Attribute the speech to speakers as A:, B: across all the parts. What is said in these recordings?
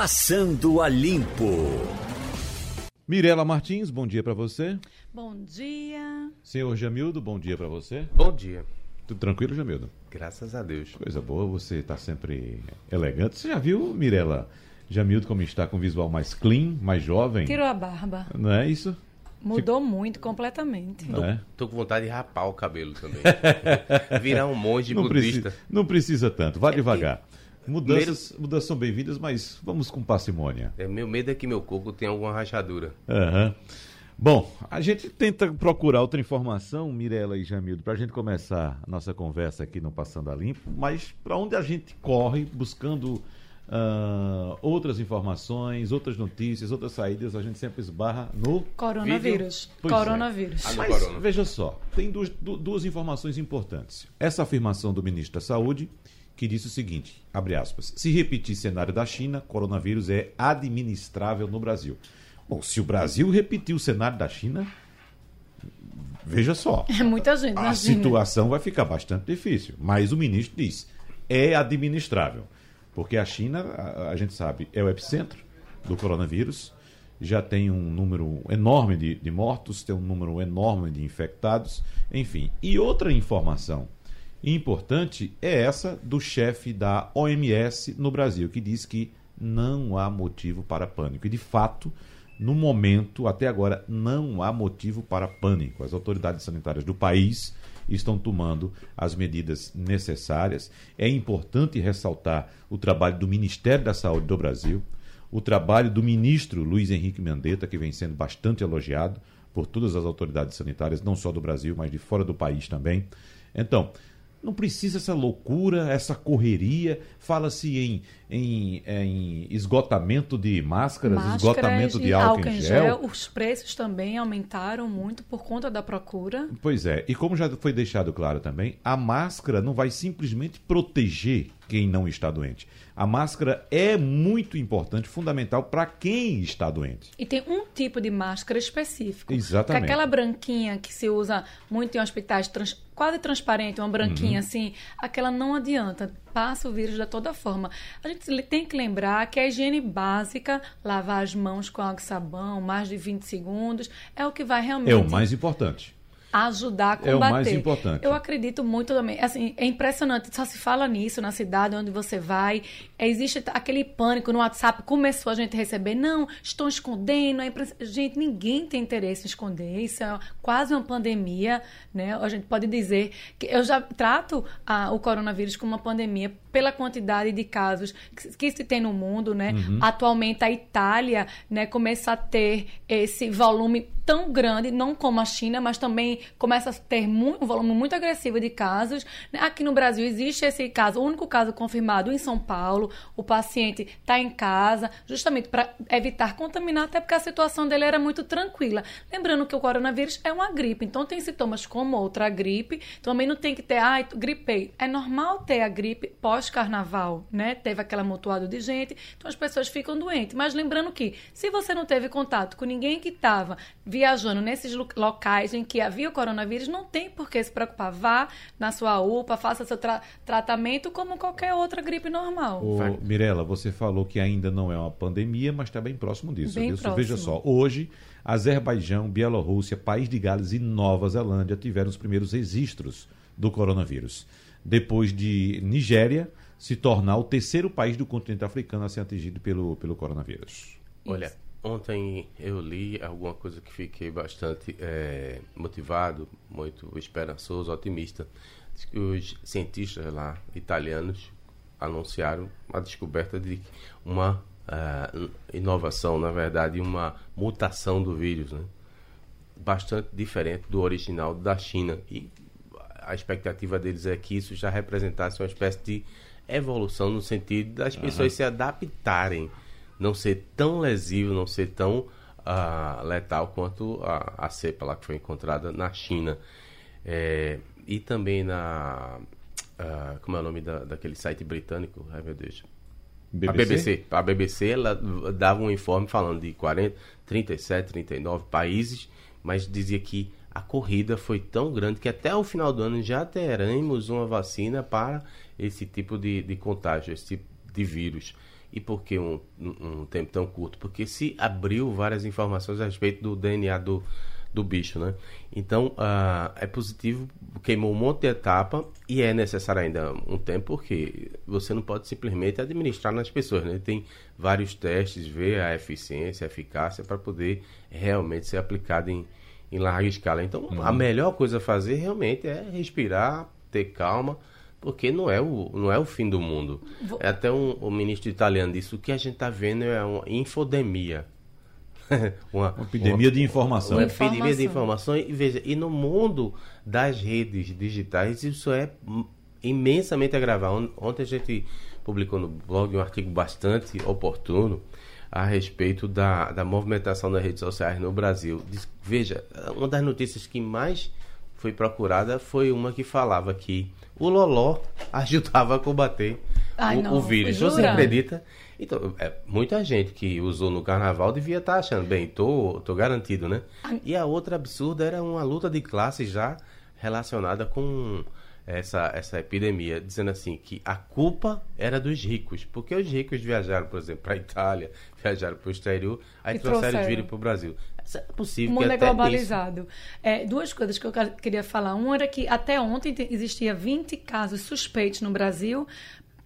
A: Passando a Limpo.
B: Mirela Martins, bom dia para você.
C: Bom dia.
B: Senhor Jamildo, bom dia para você.
D: Bom dia.
B: Tudo tranquilo, Jamildo?
D: Graças a Deus.
B: Coisa boa, você está sempre elegante. Você já viu, Mirela, Jamildo como está com visual mais clean, mais jovem?
C: Tirou a barba.
B: Não é isso?
C: Mudou muito, completamente.
B: Não é?
D: Tô com vontade de rapar o cabelo também. Virar um monge
B: Não
D: budista.
B: precisa, não precisa tanto, vá
D: É
B: devagar. Mudanças, mudanças são bem-vindas, mas vamos com parcimônia.
D: É, meu medo é que meu coco tenha alguma rachadura.
B: Aham. Bom, a gente tenta procurar outra informação, Mirela e Jamildo, para a gente começar a nossa conversa aqui no Passando a Limpo, mas para onde a gente corre buscando ah, outras informações, outras notícias, outras saídas, a gente sempre esbarra no.
C: Coronavírus.
B: Pois é.
C: Coronavírus.
D: No
B: Mas
D: corona.
B: veja só, tem duas, du- duas informações importantes. Essa afirmação do ministro da Saúde, que disse o seguinte, abre aspas, se repetir cenário da China, coronavírus é administrável no Brasil. Bom, se o Brasil repetir o cenário da China, veja só,
C: É muita gente,
B: a situação vai ficar bastante difícil. Mas o ministro diz, é administrável. Porque a China, a, a gente sabe, é o epicentro do coronavírus, já tem um número enorme de, de mortos, tem um número enorme de infectados, enfim. E outra informação importante é essa do chefe da OMS no Brasil, que diz que não há motivo para pânico. E, de fato, no momento, até agora, não há motivo para pânico. As autoridades sanitárias do país estão tomando as medidas necessárias. É importante ressaltar o trabalho do Ministério da Saúde do Brasil, o trabalho do ministro Luiz Henrique Mandetta, que vem sendo bastante elogiado por todas as autoridades sanitárias, não só do Brasil, mas de fora do país também. Então, não precisa essa loucura, essa correria. Fala-se em, em, em esgotamento de máscaras,
C: Máscaras
B: esgotamento de
C: e
B: álcool, em gel.
C: Os preços também aumentaram muito por conta da procura.
B: Pois é, e como já foi deixado claro também, a máscara não vai simplesmente proteger quem não está doente. A máscara é muito importante, fundamental para quem está doente.
C: E tem um tipo de máscara específico.
B: Exatamente.
C: Que aquela branquinha que se usa muito em hospitais, trans- quase transparente, uma
B: Uhum.
C: branquinha assim, aquela não adianta. Passa o vírus de toda forma. A gente tem que lembrar que a higiene básica, lavar as mãos com água e sabão, mais de 20 segundos, é o que vai realmente
B: É o mais importante.
C: Ajudar a combater.
B: É o mais importante.
C: Eu acredito muito também. Assim, é impressionante. Só se fala nisso na cidade onde você vai. Existe aquele pânico no WhatsApp. Começou a gente a receber. Não, estão escondendo. É Gente, ninguém tem interesse em esconder. Isso é quase uma pandemia, né? A gente pode dizer que eu já trato ah, o coronavírus como uma pandemia pela quantidade de casos que, que se tem no mundo, né?
B: Uhum.
C: Atualmente a Itália, né, começa a ter esse volume tão grande, não como a China, mas também começa a ter mu- um volume muito agressivo de casos. Aqui no Brasil existe esse caso, o único caso confirmado em São Paulo. O paciente está em casa, justamente para evitar contaminar, até porque a situação dele era muito tranquila. Lembrando que o coronavírus é uma gripe, então tem sintomas como outra gripe. Também não tem que ter, ai, gripei. É normal ter a gripe pós-carnaval, né? Teve aquela amontoado de gente, então as pessoas ficam doentes. Mas lembrando que, se você não teve contato com ninguém que estava viajando nesses lo- locais em que havia o coronavírus, não tem por que se preocupar. Vá na sua UPA, faça seu tra- tratamento como qualquer outra gripe normal.
B: Ô, Mirela, você falou que ainda não é uma pandemia, mas está bem próximo disso.
C: Bem próximo.
B: Veja só, hoje, Azerbaijão, Bielorrússia, País de Gales e Nova Zelândia tiveram os primeiros registros do coronavírus. Depois de Nigéria se tornar o terceiro país do continente africano a ser atingido pelo, pelo coronavírus.
D: Olha, ontem eu li alguma coisa que fiquei bastante eh, motivado, muito esperançoso, otimista. Diz que os cientistas lá, italianos, anunciaram a descoberta de uma ah, inovação, na verdade, uma mutação do vírus, né? bastante diferente do original da China. E a expectativa deles é que isso já representasse uma espécie de evolução no sentido das pessoas se adaptarem, não ser tão lesivo, não ser tão ah, letal quanto a, a cepa lá que foi encontrada na China. É, e também na. ah, como é o nome da, daquele site britânico? Ai meu Deus. A BBC. A BBC ela dava um informe falando de 40, 37, 39 países, mas dizia que a corrida foi tão grande que até o final do ano já teremos uma vacina para esse tipo de, de contágio, esse tipo de vírus. E por que um, um, tempo tão curto? Porque se abriu várias informações a respeito do DNA do, do bicho, né? Então, uh, é positivo, queimou um monte de etapa e é necessário ainda um tempo, porque você não pode simplesmente administrar nas pessoas, né? Tem vários testes, ver a eficiência, a eficácia para poder realmente ser aplicado em, em larga escala. Então, uhum. a melhor coisa a fazer realmente é respirar, ter calma, porque não é o, não é o fim do mundo. Vou... É até um, o ministro italiano disse, o que a gente está vendo é uma infodemia.
B: uma, uma, epidemia uma, de informação.
D: Uma informação. epidemia de informação. E veja, e no mundo das redes digitais, isso é imensamente agravado. Ontem a gente publicou no blog um artigo bastante oportuno a respeito da, da movimentação das redes sociais no Brasil. Diz, veja, uma das notícias que mais foi procurada foi uma que falava que o Loló ajudava a combater Ai, o, não, o, vírus. Você acredita? Então, é, muita gente que usou no carnaval devia estar tá achando, bem, tô, tô garantido, né? E a outra absurda era uma luta de classe já relacionada com essa, essa epidemia, dizendo assim que a culpa era dos ricos, porque os ricos viajaram, por exemplo, para a Itália, viajaram para o exterior, aí e trouxeram, trouxeram o vírus para o Brasil. Isso é possível.
C: O mundo é globalizado. É, duas coisas que eu queria falar. Uma era que até ontem existia 20 casos suspeitos no Brasil,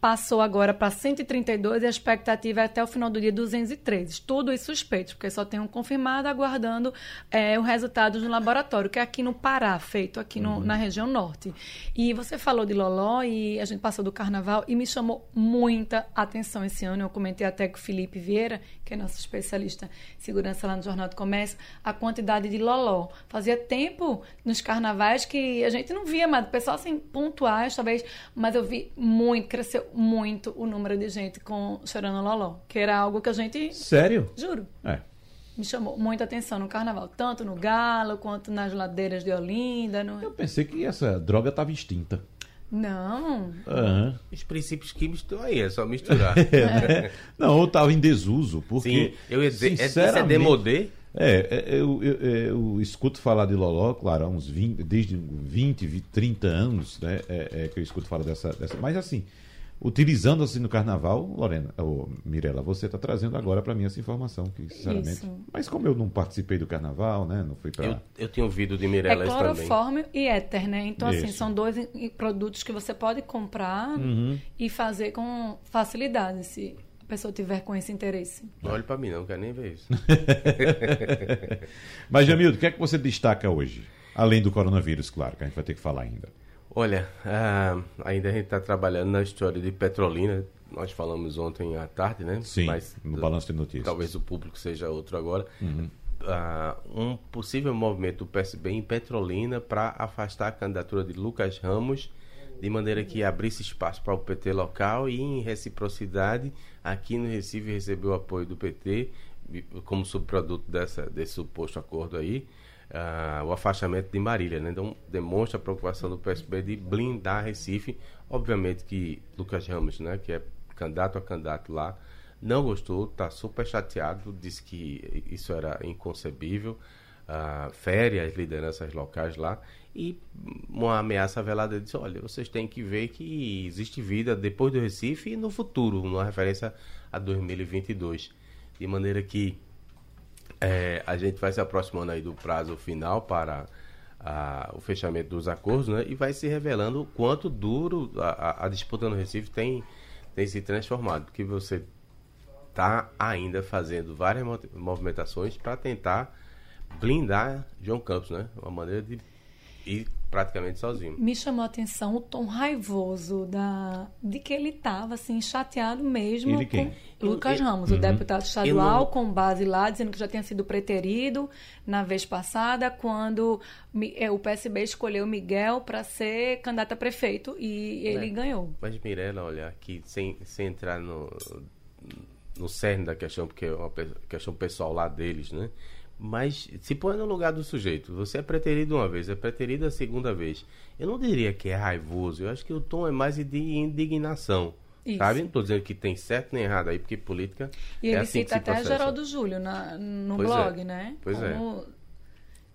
C: passou agora para 132 e a expectativa é até o final do dia 203. Tudo isso suspeito, porque só tem um confirmado aguardando é, o resultado no laboratório, que é aqui no Pará, feito aqui no, uhum. na região norte. E você falou de Loló e a gente passou do carnaval e me chamou muita atenção esse ano. Eu comentei até com o Felipe Vieira, que é nosso especialista em segurança lá no Jornal do Comércio, a quantidade de Loló. Fazia tempo nos carnavais que a gente não via, mas o pessoal assim, pontuais talvez, mas eu vi muito, cresceu muito o número de gente com chorando loló, que era algo que a gente.
B: Sério?
C: Juro.
B: É.
C: Me chamou muita atenção no carnaval, tanto no Galo quanto nas ladeiras de Olinda. No...
B: Eu pensei que essa droga estava extinta.
C: Não.
B: Uhum.
D: Os princípios químicos estão aí, é só misturar.
B: é, né? Não, ou estava em desuso, porque. Sim,
D: eu ia dizer, é, sinceramente, é demodê?
B: É, é eu, eu, eu, escuto falar de Loló, claro, há uns 20, desde 20, 30 anos, né? É, é, que eu escuto falar dessa, dessa. Mas assim, utilizando assim no carnaval, Lorena, ou Mirela, você está trazendo agora para mim essa informação, que sinceramente. Isso. Mas como eu não participei do carnaval, né? Não fui para.
D: Eu, eu tinha ouvido de Mirela
C: é clorofórmio e éter, né? Então, assim, Isso. assim, são dois produtos que você pode comprar uhum. e fazer com facilidade, se a pessoa tiver com esse interesse.
D: Não olhe para mim, não quero nem ver isso.
B: Mas, Jamildo, o que é que você destaca hoje? Além do coronavírus, claro, que a gente vai ter que falar ainda.
D: Olha, uh, ainda a gente está trabalhando na história de Petrolina. Nós falamos ontem à tarde, né?
B: Sim, Mas, no balanço de notícias.
D: Talvez o público seja outro agora. Uhum. Uh, um possível movimento do PSB em Petrolina para afastar a candidatura de Lucas Ramos, de maneira que abrisse espaço para o PT local e, em reciprocidade, aqui no Recife recebeu o apoio do PT como subproduto dessa, desse suposto acordo aí uh, o afastamento de Marília. Né? Então, demonstra a preocupação do PSB de blindar Recife. Obviamente que Lucas Ramos, né, que é candidato a candidato lá, não gostou, está super chateado, disse que isso era inconcebível, uh, fere as lideranças locais lá e uma ameaça velada disse, olha, vocês têm que ver que existe vida depois do Recife e no futuro, numa referência a 2022. De maneira que é, a gente vai se aproximando aí do prazo final para a, o fechamento dos acordos, né? E vai se revelando o quanto duro a, a, disputa no Recife tem, tem se transformado. Porque você está ainda fazendo várias movimentações para tentar blindar João Campos, né? Uma maneira de ir praticamente sozinho.
C: Me chamou a atenção o tom raivoso da, de que ele estava assim, chateado mesmo
B: ele quem?
C: com Lucas eu, Ramos, uhum. o deputado estadual, não... com base lá, dizendo que já tinha sido preterido na vez passada, quando é, o PSB escolheu Miguel para ser candidato a prefeito e ele é. ganhou.
D: Mas, Mirella, olha, aqui, sem, sem entrar no, no cerne da questão, porque é uma questão pessoal lá deles, né? Mas se põe no lugar do sujeito. Você é preterido uma vez, é preterido a segunda vez. Eu não diria que é raivoso. Eu acho que o tom é mais de indignação. Isso. Sabe? Não estou dizendo que tem certo nem errado aí, porque política.
C: E
D: é
C: ele
D: assim
C: cita até Geraldo Júlio na, no pois blog,
D: é.
C: né?
D: Pois é.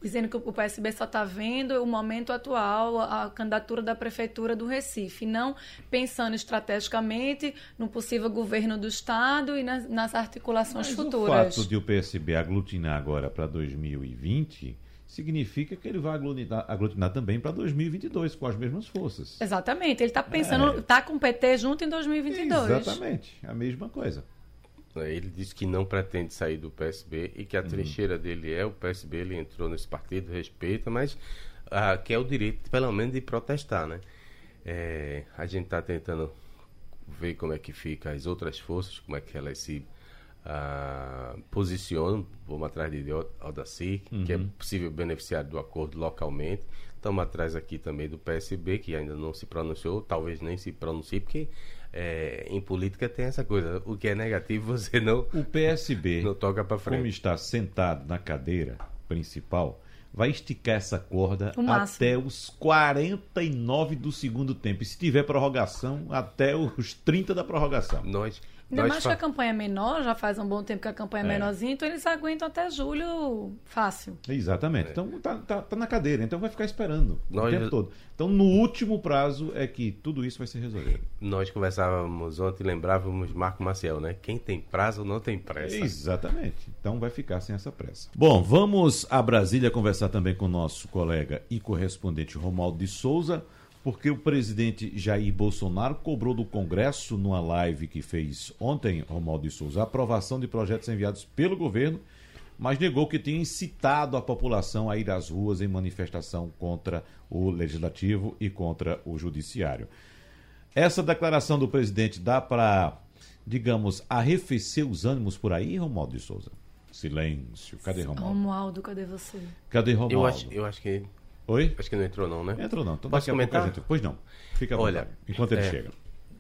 C: Dizendo que o PSB só está vendo o momento atual, a candidatura da prefeitura do Recife, não pensando estrategicamente no possível governo do estado e nas, nas articulações
B: Mas
C: futuras.
B: O fato de o PSB aglutinar agora para 2020 significa que ele vai aglutinar, aglutinar também para 2022 com as mesmas forças.
C: Exatamente, ele está pensando, está é. com o PT junto em 2022.
B: Exatamente, a mesma coisa.
D: É, ele disse que não pretende sair do PSB e que a uhum. trincheira dele é o PSB, ele entrou nesse partido, respeita, mas ah, quer o direito, pelo menos, de protestar, né? É, a gente está tentando ver como é que fica as outras forças, como é que elas se ah, posicionam, vamos atrás de Odacir, uhum. que é uhum. possível beneficiário do acordo localmente. Estamos atrás aqui também do PSB, que ainda não se pronunciou, talvez nem se pronuncie, porque é, em política tem essa coisa, o que é negativo você não.
B: O PSB,
D: não toca para frente.
B: Como está sentado na cadeira principal, vai esticar essa corda até os 49 do segundo tempo. E se tiver prorrogação, até os 30 da prorrogação.
D: Nós
C: Ainda mais fa... que a campanha é menor, já faz um bom tempo que a campanha é, é. menorzinha, então eles aguentam até julho fácil.
B: Exatamente. É. Então tá, tá, tá, na cadeira, então vai ficar esperando Nós... o tempo todo. Então no último prazo é que tudo isso vai ser resolvido.
D: Nós conversávamos ontem, lembrávamos Marco Maciel, né? Quem tem prazo não tem pressa.
B: Exatamente. Então vai ficar sem essa pressa. Bom, vamos a Brasília conversar também com o nosso colega e correspondente Romualdo de Souza porque o presidente Jair Bolsonaro cobrou do Congresso, numa live que fez ontem, Romualdo de Souza, a aprovação de projetos enviados pelo governo, mas negou que tinha incitado a população a ir às ruas em manifestação contra o legislativo e contra o judiciário. Essa declaração do presidente dá para, digamos, arrefecer os ânimos por aí, Romualdo de Souza? Silêncio. Cadê Romualdo?
C: Romualdo, cadê você?
B: Cadê Romualdo?
D: Eu acho, eu acho que
B: Oi?
D: Acho que não entrou não, né?
B: Entrou não.
D: Então Posso comentar? Gente...
B: Pois não. Fica à
D: Olha,
B: enquanto ele é, chega.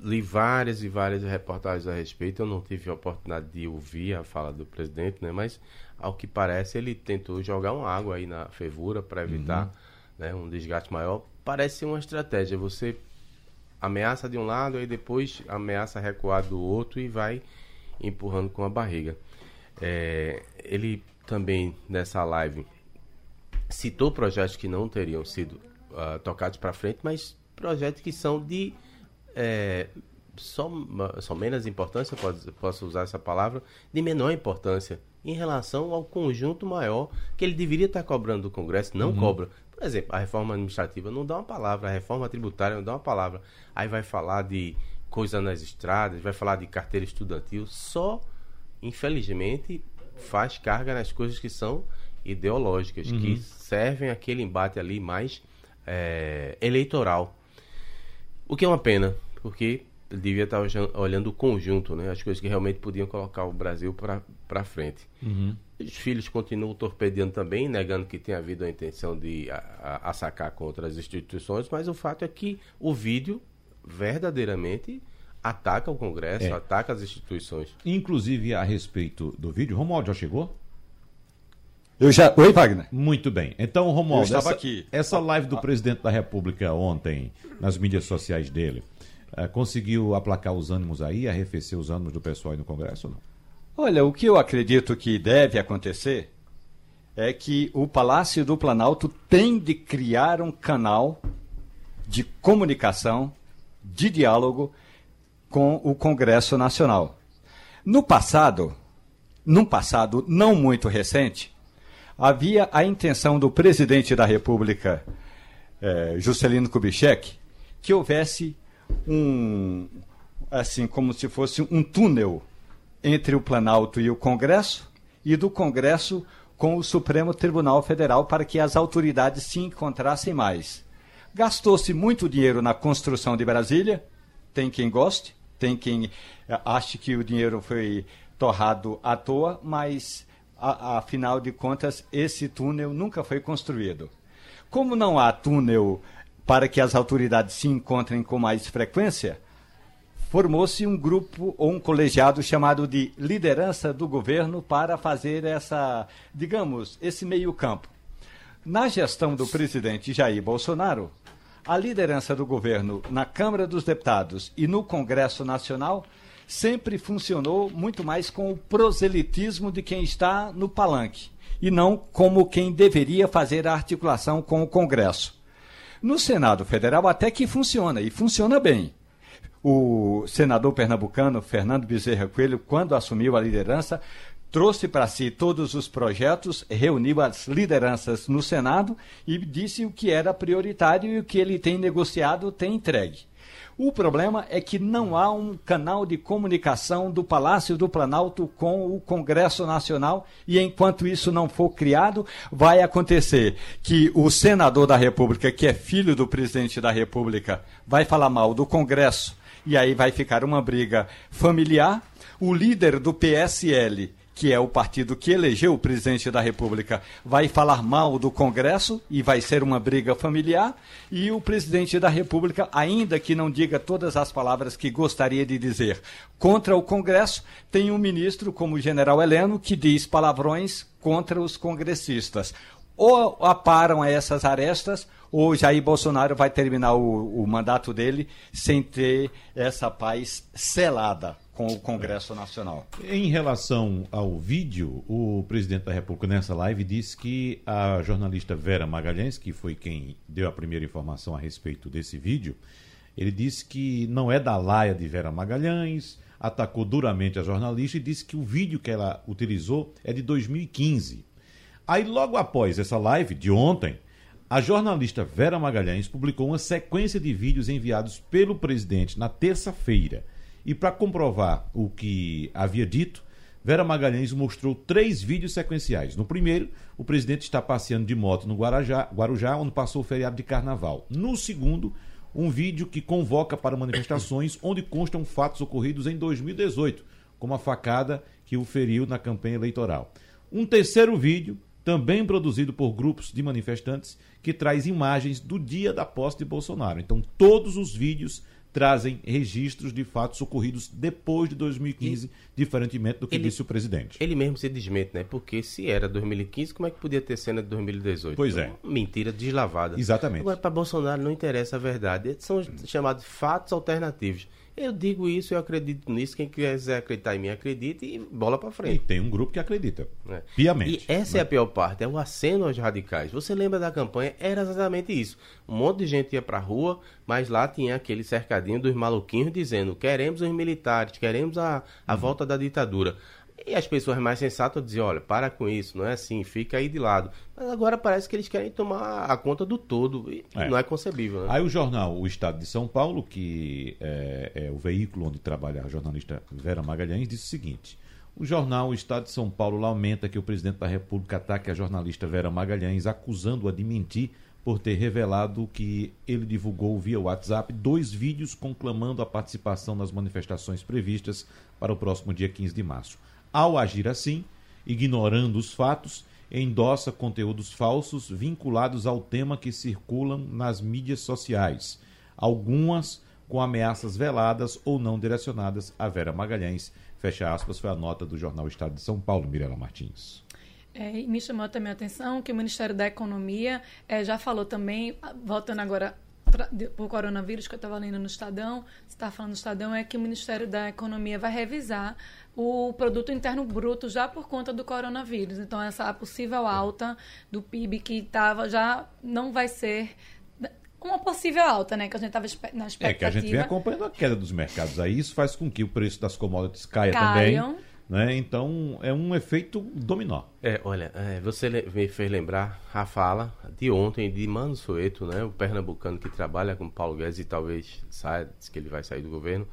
D: Li várias e várias reportagens a respeito. Eu não tive a oportunidade de ouvir a fala do presidente, né? Mas, ao que parece, ele tentou jogar uma água aí na fervura para evitar uhum. né, um desgaste maior. Parece uma estratégia. Você ameaça de um lado, aí depois ameaça recuar do outro e vai empurrando com a barriga. É, ele também, nessa live, citou projetos que não teriam sido uh, tocados para frente, mas projetos que são de é, só, só menos importância, pode, posso usar essa palavra, de menor importância em relação ao conjunto maior que ele deveria estar cobrando do Congresso, não uhum. cobra. Por exemplo, a reforma administrativa não dá uma palavra, a reforma tributária não dá uma palavra. Aí vai falar de coisa nas estradas, vai falar de carteira estudantil, só, infelizmente, faz carga nas coisas que são ideológicas, uhum. que servem aquele embate ali mais é, eleitoral. O que é uma pena, porque devia estar olhando o conjunto, né? As coisas que realmente podiam colocar o Brasil para frente. Uhum. Os filhos continuam torpedeando também, negando que tenha havido a intenção de assacar contra as instituições, mas o fato é que o vídeo verdadeiramente ataca o Congresso, é. ataca as instituições.
B: Inclusive, a respeito do vídeo, Romualdo já chegou?
E: Eu já. Oi, Wagner.
B: Muito bem. Então, Romualdo, essa, aqui. essa live do presidente da República ontem, nas mídias sociais dele, uh, conseguiu aplacar os ânimos aí, arrefecer os ânimos do pessoal aí no Congresso ou não?
E: Olha, o que eu acredito que deve acontecer é que o Palácio do Planalto tem de criar um canal de comunicação, de diálogo com o Congresso Nacional. No passado, num passado não muito recente, havia a intenção do presidente da República, é, Juscelino Kubitschek, que houvesse um, assim, como se fosse um túnel entre o Planalto e o Congresso, e do Congresso com o Supremo Tribunal Federal para que as autoridades se encontrassem mais. Gastou-se muito dinheiro na construção de Brasília, tem quem goste, tem quem é, ache que o dinheiro foi torrado à toa, mas afinal de contas, esse túnel nunca foi construído. Como não há túnel para que as autoridades se encontrem com mais frequência, formou-se um grupo ou um colegiado chamado de liderança do governo para fazer essa, digamos, esse meio-campo. Na gestão do presidente Jair Bolsonaro, a liderança do governo na Câmara dos Deputados e no Congresso Nacional sempre funcionou muito mais com o proselitismo de quem está no palanque. e não como quem deveria fazer a articulação com o Congresso. No Senado Federal até que funciona, e funciona bem. O senador pernambucano Fernando Bezerra Coelho, quando assumiu a liderança, trouxe para si todos os projetos, reuniu as lideranças no Senado e disse o que era prioritário e o que ele tem negociado tem entregue. O problema é que não há um canal de comunicação do Palácio do Planalto com o Congresso Nacional e enquanto isso não for criado, vai acontecer que o senador da República, que é filho do presidente da República, vai falar mal do Congresso e aí vai ficar uma briga familiar. O líder do PSL, que é o partido que elegeu o presidente da República, vai falar mal do Congresso e vai ser uma briga familiar. E o presidente da República, ainda que não diga todas as palavras que gostaria de dizer contra o Congresso, tem um ministro como o general Heleno que diz palavrões contra os congressistas. Ou aparam essas arestas, ou Jair Bolsonaro vai terminar o, o mandato dele sem ter essa paz selada com o Congresso Nacional.
B: Em relação ao vídeo, o presidente da República nessa live disse que a jornalista Vera Magalhães, que foi quem deu a primeira informação a respeito desse vídeo, ele disse que não é da laia de Vera Magalhães, atacou duramente a jornalista e disse que o vídeo que ela utilizou é de 2015. Aí, logo após essa live de ontem, a jornalista Vera Magalhães publicou uma sequência de vídeos enviados pelo presidente na terça-feira e para comprovar o que havia dito, Vera Magalhães mostrou três vídeos sequenciais. No primeiro, o presidente está passeando de moto no Guarujá, Guarujá, onde passou o feriado de carnaval. No segundo, um vídeo que convoca para manifestações onde constam fatos ocorridos em 2018, como a facada que o feriu na campanha eleitoral. Um terceiro vídeo, também produzido por grupos de manifestantes, que traz imagens do dia da posse de Bolsonaro. Então, todos os vídeos trazem registros de fatos ocorridos depois de 2015, e diferentemente do que
D: ele,
B: disse o presidente.
D: Ele mesmo se desmente, né? Porque se era 2015, como é que podia ter cena de 2018?
B: Pois é.
D: Mentira deslavada.
B: Exatamente.
D: Agora, para Bolsonaro não interessa a verdade. São chamados fatos alternativos. Eu digo isso, eu acredito nisso. Quem quiser acreditar em mim, acredite e bola para frente.
B: E tem um grupo que acredita. É. Piamente.
D: E essa né? é a pior parte, é o aceno aos radicais. Você lembra da campanha? Era exatamente isso. Um monte de gente ia pra rua, mas lá tinha aquele cercadinho dos maluquinhos dizendo: queremos os militares, queremos a, a uhum. volta da ditadura. E as pessoas mais sensatas diziam, olha, para com isso, não é assim, fica aí de lado. Mas agora parece que eles querem tomar a conta do todo, e é. não é concebível. Né?
B: Aí o jornal O Estado de São Paulo, que é, é, o veículo onde trabalha a jornalista Vera Magalhães, disse o seguinte... O jornal O Estado de São Paulo lamenta que o presidente da República ataque a jornalista Vera Magalhães, acusando-a de mentir por ter revelado que ele divulgou via WhatsApp dois vídeos conclamando a participação nas manifestações previstas para o próximo dia 15 de março. Ao agir assim, ignorando os fatos, endossa conteúdos falsos vinculados ao tema que circulam nas mídias sociais, algumas com ameaças veladas ou não direcionadas a Vera Magalhães. Fecha aspas, foi a nota do jornal Estado de São Paulo, Mirela Martins.
C: É, me chamou também a atenção que o Ministério da Economia é, já falou também, voltando agora o coronavírus que eu estava lendo no Estadão, você está falando no Estadão, é que o Ministério da Economia vai revisar o produto interno bruto já por conta do coronavírus. Então, essa possível alta do PIB que estava já não vai ser uma possível alta, né? Que a gente estava na expectativa.
B: É que a gente vem acompanhando a queda dos mercados aí, isso faz com que o preço das commodities caia Caiam. também. Né? Então é um efeito dominó.
D: É, olha, é, você me fez lembrar a fala de ontem de Mano Soeto, né? o pernambucano que trabalha com Paulo Guedes e talvez saia, diz que ele vai sair do governo,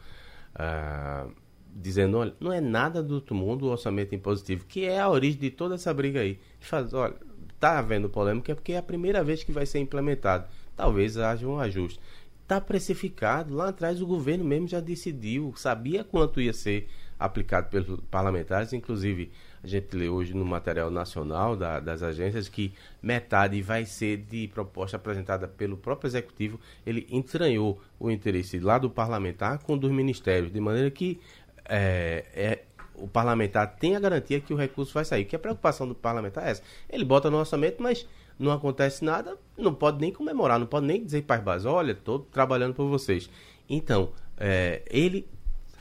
D: uh, dizendo, olha, não é nada do outro mundo o orçamento impositivo, que é a origem de toda essa briga aí. Ele faz, olha, tá havendo polêmica porque é a primeira vez que vai ser implementado. Talvez haja um ajuste. Está precificado, lá atrás o governo mesmo já decidiu, sabia quanto ia ser aplicado pelos parlamentares. Inclusive, a gente lê hoje no material nacional da, das agências que metade vai ser de proposta apresentada pelo próprio executivo. Ele entranhou o interesse lá do parlamentar com dos ministérios, de maneira que é, é, o parlamentar tem a garantia que o recurso vai sair. Que a preocupação do parlamentar é essa. Ele bota no orçamento, mas não acontece nada, não pode nem comemorar, não pode nem dizer para as bases, olha, estou trabalhando por vocês. Então, é, ele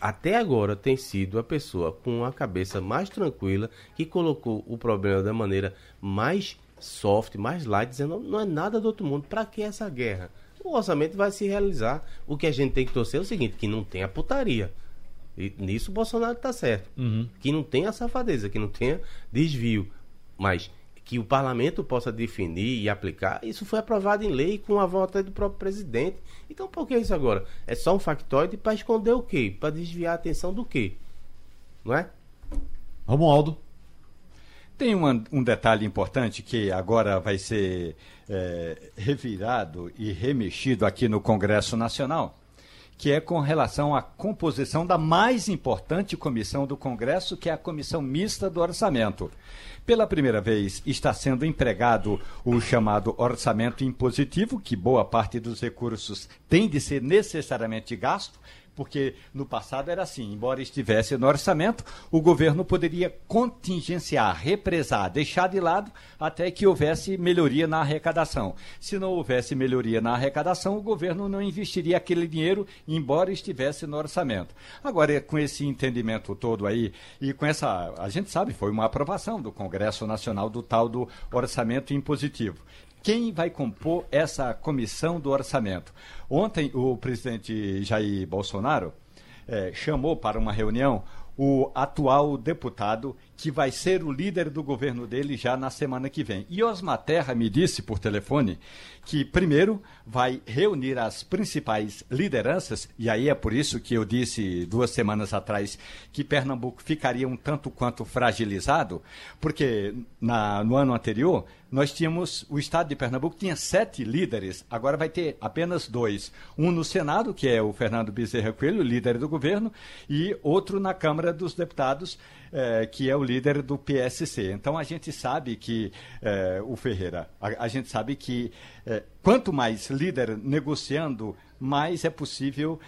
D: até agora tem sido a pessoa com a cabeça mais tranquila que colocou o problema da maneira mais soft, mais light, dizendo não é nada do outro mundo. Para que essa guerra? O orçamento vai se realizar. O que a gente tem que torcer é o seguinte: que não tenha putaria. E nisso o Bolsonaro está certo.
B: Uhum.
D: Que não tenha safadeza, que não tenha desvio. Mas que o parlamento possa definir e aplicar, isso foi aprovado em lei com a vontade do próprio presidente. Então por que isso agora? É só um factoide para esconder o quê? Para desviar a atenção do quê? Não é?
B: Romualdo.
E: Tem uma, um detalhe importante que agora vai ser é, revirado e remexido aqui no Congresso Nacional, que é com relação à composição da mais importante comissão do Congresso, que é a Comissão Mista do Orçamento. Pela primeira vez está sendo empregado o chamado orçamento impositivo, que boa parte dos recursos tem de ser necessariamente gasto, porque no passado era assim, embora estivesse no orçamento, o governo poderia contingenciar, represar, deixar de lado até que houvesse melhoria na arrecadação. Se não houvesse melhoria na arrecadação, o governo não investiria aquele dinheiro, embora estivesse no orçamento. Agora, com esse entendimento todo aí, e com essa, a gente sabe, foi uma aprovação do Congresso Nacional do tal do orçamento impositivo quem vai compor essa comissão do orçamento. Ontem, o presidente Jair Bolsonaro eh, chamou para uma reunião o atual deputado que vai ser o líder do governo dele já na semana que vem. E Osma Terra me disse por telefone que, primeiro, vai reunir as principais lideranças, e aí é por isso que eu disse duas semanas atrás que Pernambuco ficaria um tanto quanto fragilizado, porque na, no ano anterior nós tínhamos, o estado de Pernambuco tinha sete líderes, agora vai ter apenas dois. Um no Senado, que é o Fernando Bezerra Coelho, líder do governo, e outro na Câmara dos Deputados, eh, que é o líder do PSC. Então a gente sabe que, eh, o Ferreira, a, a, gente sabe que eh, quanto mais líder negociando, mais é possível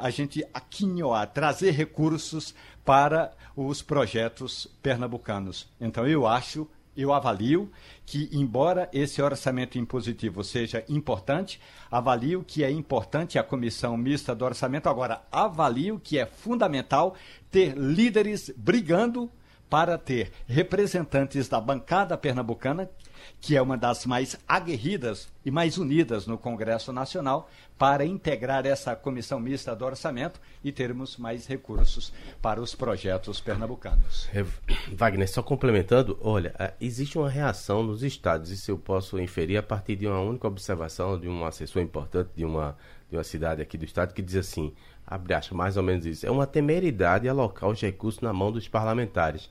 E: a gente aquinhoar, trazer recursos para os projetos pernambucanos. Então eu acho eu avalio que, embora esse orçamento impositivo seja importante, avalio que é importante a comissão mista do orçamento. Agora, avalio que é fundamental ter líderes brigando para ter representantes da bancada pernambucana, que é uma das mais aguerridas e mais unidas no Congresso Nacional, para integrar essa comissão mista do orçamento e termos mais recursos para os projetos pernambucanos.
D: É, Wagner, só complementando, olha, existe uma reação nos estados, isso eu posso inferir a partir de uma única observação de um assessor importante de uma, de uma cidade aqui do estado que diz assim, abre aspas, mais ou menos isso, é uma temeridade alocar os recursos na mão dos parlamentares.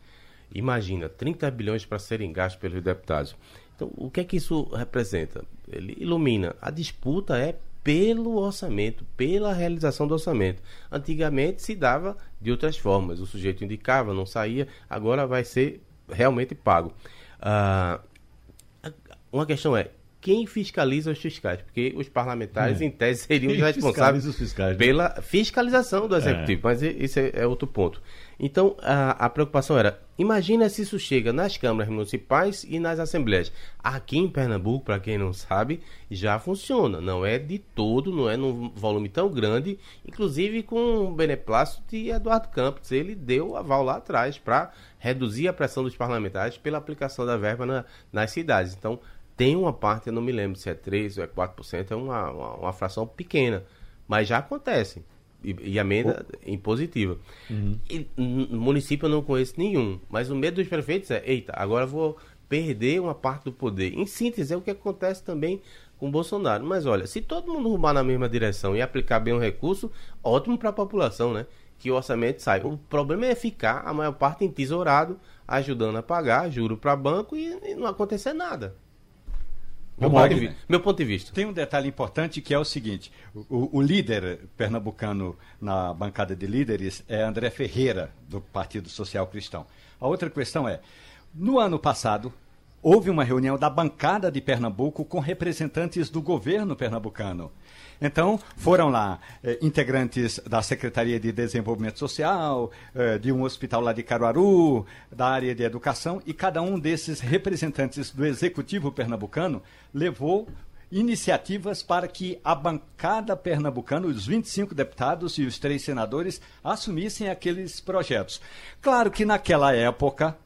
D: Imagina, 30 bilhões para serem gastos pelos deputados. Então, o que é que isso representa? Ele ilumina. A disputa é pelo orçamento, pela realização do orçamento. Antigamente se dava de outras formas. O sujeito indicava, não saía, agora vai ser realmente pago. Ah, uma questão é, quem fiscaliza os fiscais? Porque os parlamentares, é. em tese, seriam quem responsáveis fiscais, né? pela fiscalização do executivo. É. Mas esse é, é outro ponto. Então, a, a, preocupação era: imagina se isso chega nas câmaras municipais e nas assembleias. Aqui em Pernambuco, para quem não sabe, já funciona. Não é de todo, não é num volume tão grande, inclusive com o beneplácito de Eduardo Campos. Ele deu aval lá atrás para reduzir a pressão dos parlamentares pela aplicação da verba na, nas cidades. Então, tem uma parte, eu não me lembro se é 3% ou é 4%, é uma, uma, uma fração pequena, mas já acontece. E, a emenda oh. impositiva. Uhum. E, no município eu não conheço nenhum, mas o medo dos prefeitos é: eita, agora vou perder uma parte do poder. Em síntese, é o que acontece também com o Bolsonaro. Mas olha, se todo mundo rumar na mesma direção e aplicar bem o recurso, ótimo para a população, né? Que o orçamento sai. O problema é ficar a maior parte entesourado, ajudando a pagar juro para banco e, e não acontecer nada. Meu ponto, de, meu ponto, de, vista.
E: Tem um detalhe importante que é o seguinte: o, o, líder pernambucano na bancada de líderes é André Ferreira, do Partido Social Cristão. A outra questão é: no ano passado, houve uma reunião da bancada de Pernambuco com representantes do governo pernambucano. Então, foram lá eh, integrantes da Secretaria de Desenvolvimento Social, eh, de um hospital lá de Caruaru, da área de educação, e cada um desses representantes do Executivo pernambucano levou iniciativas para que a bancada pernambucana, os 25 deputados e os três senadores, assumissem aqueles projetos. Claro que naquela época,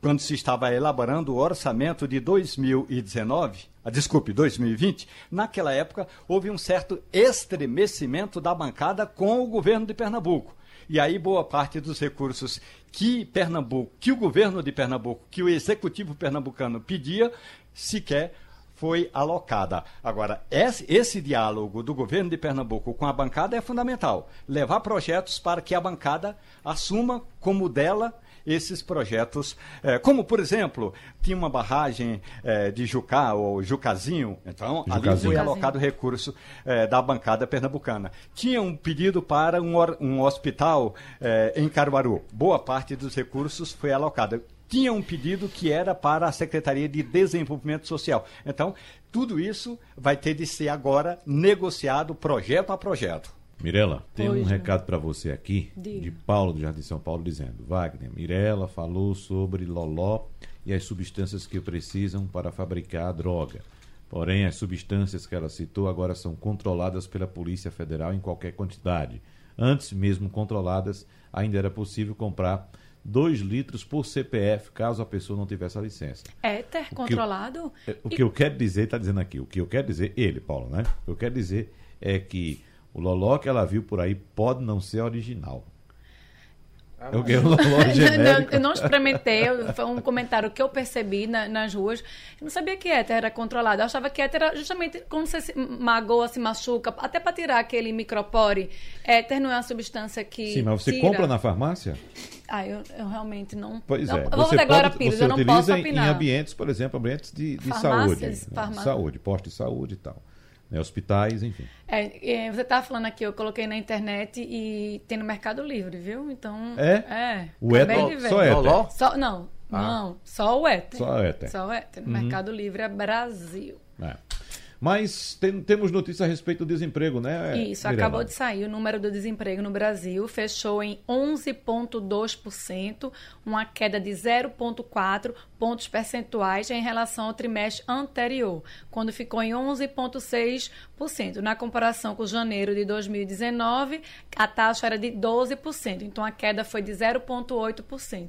E: quando se estava elaborando o orçamento de 2019, ah, desculpe, 2020, naquela época houve um certo estremecimento da bancada com o governo de Pernambuco. E aí boa parte dos recursos que Pernambuco, que o governo de Pernambuco, que o executivo pernambucano pedia, sequer foi alocada. Agora, esse, esse, diálogo do governo de Pernambuco com a bancada é fundamental. Levar projetos para que a bancada assuma como dela esses projetos, é, como, por exemplo, tinha uma barragem é, de Jucá, ou Jucazinho, então Jucazinho. ali foi alocado recurso é, da bancada pernambucana. Tinha um pedido para um, um hospital em Caruaru. Boa parte dos recursos foi alocada tinha um pedido que era para a Secretaria de Desenvolvimento Social. Então, tudo isso vai ter de ser agora negociado projeto a projeto.
B: Mirela, tem um recado para você aqui, Diga. de Paulo do Jardim São Paulo, dizendo: Wagner, Mirela falou sobre loló e as substâncias que precisam para fabricar a droga. Porém, as substâncias que ela citou agora são controladas pela Polícia Federal em qualquer quantidade. Antes, mesmo controladas, ainda era possível comprar 2 litros por CPF, caso a pessoa não tivesse a licença.
C: Éter o controlado?
B: Eu, o e... que eu quero dizer, está dizendo aqui, o que eu quero dizer, ele, Paulo, né? O que eu quero dizer é que o Loló que ela viu por aí pode não ser original.
C: Ah, eu, eu, não, eu não experimentei, foi um comentário que eu percebi na, nas ruas. Eu não sabia que éter era controlado. Eu achava que éter era justamente quando você se magoa, se machuca, até para tirar aquele micropore. Éter não é uma substância que.
B: Sim, mas você
C: tira.
B: compra na farmácia?
C: Ah, eu, eu realmente não.
B: Pois
C: não,
B: é.
C: Eu vou fazer agora Pires, eu não posso opinar.
B: em ambientes, por exemplo, ambientes de, de saúde. Né? Saúde, posto de saúde e tal né, hospitais, enfim.
C: É, você estava falando aqui, eu coloquei na internet e tem no Mercado Livre, viu? Então.
B: É?
C: É.
B: O éter, só éter.
C: Só, não, ah. não, só o éter.
B: Só o éter.
C: Só o éter. No uhum. Mercado Livre é Brasil. É.
B: Mas tem, temos notícias a respeito do desemprego, né?
C: Isso, Mirela? acabou de sair. O número do desemprego no Brasil fechou em 11,2%, uma queda de 0,4 pontos percentuais em relação ao trimestre anterior, quando ficou em 11,6%. Na comparação com janeiro de 2019, a taxa era de 12%, então a queda foi de 0,8%.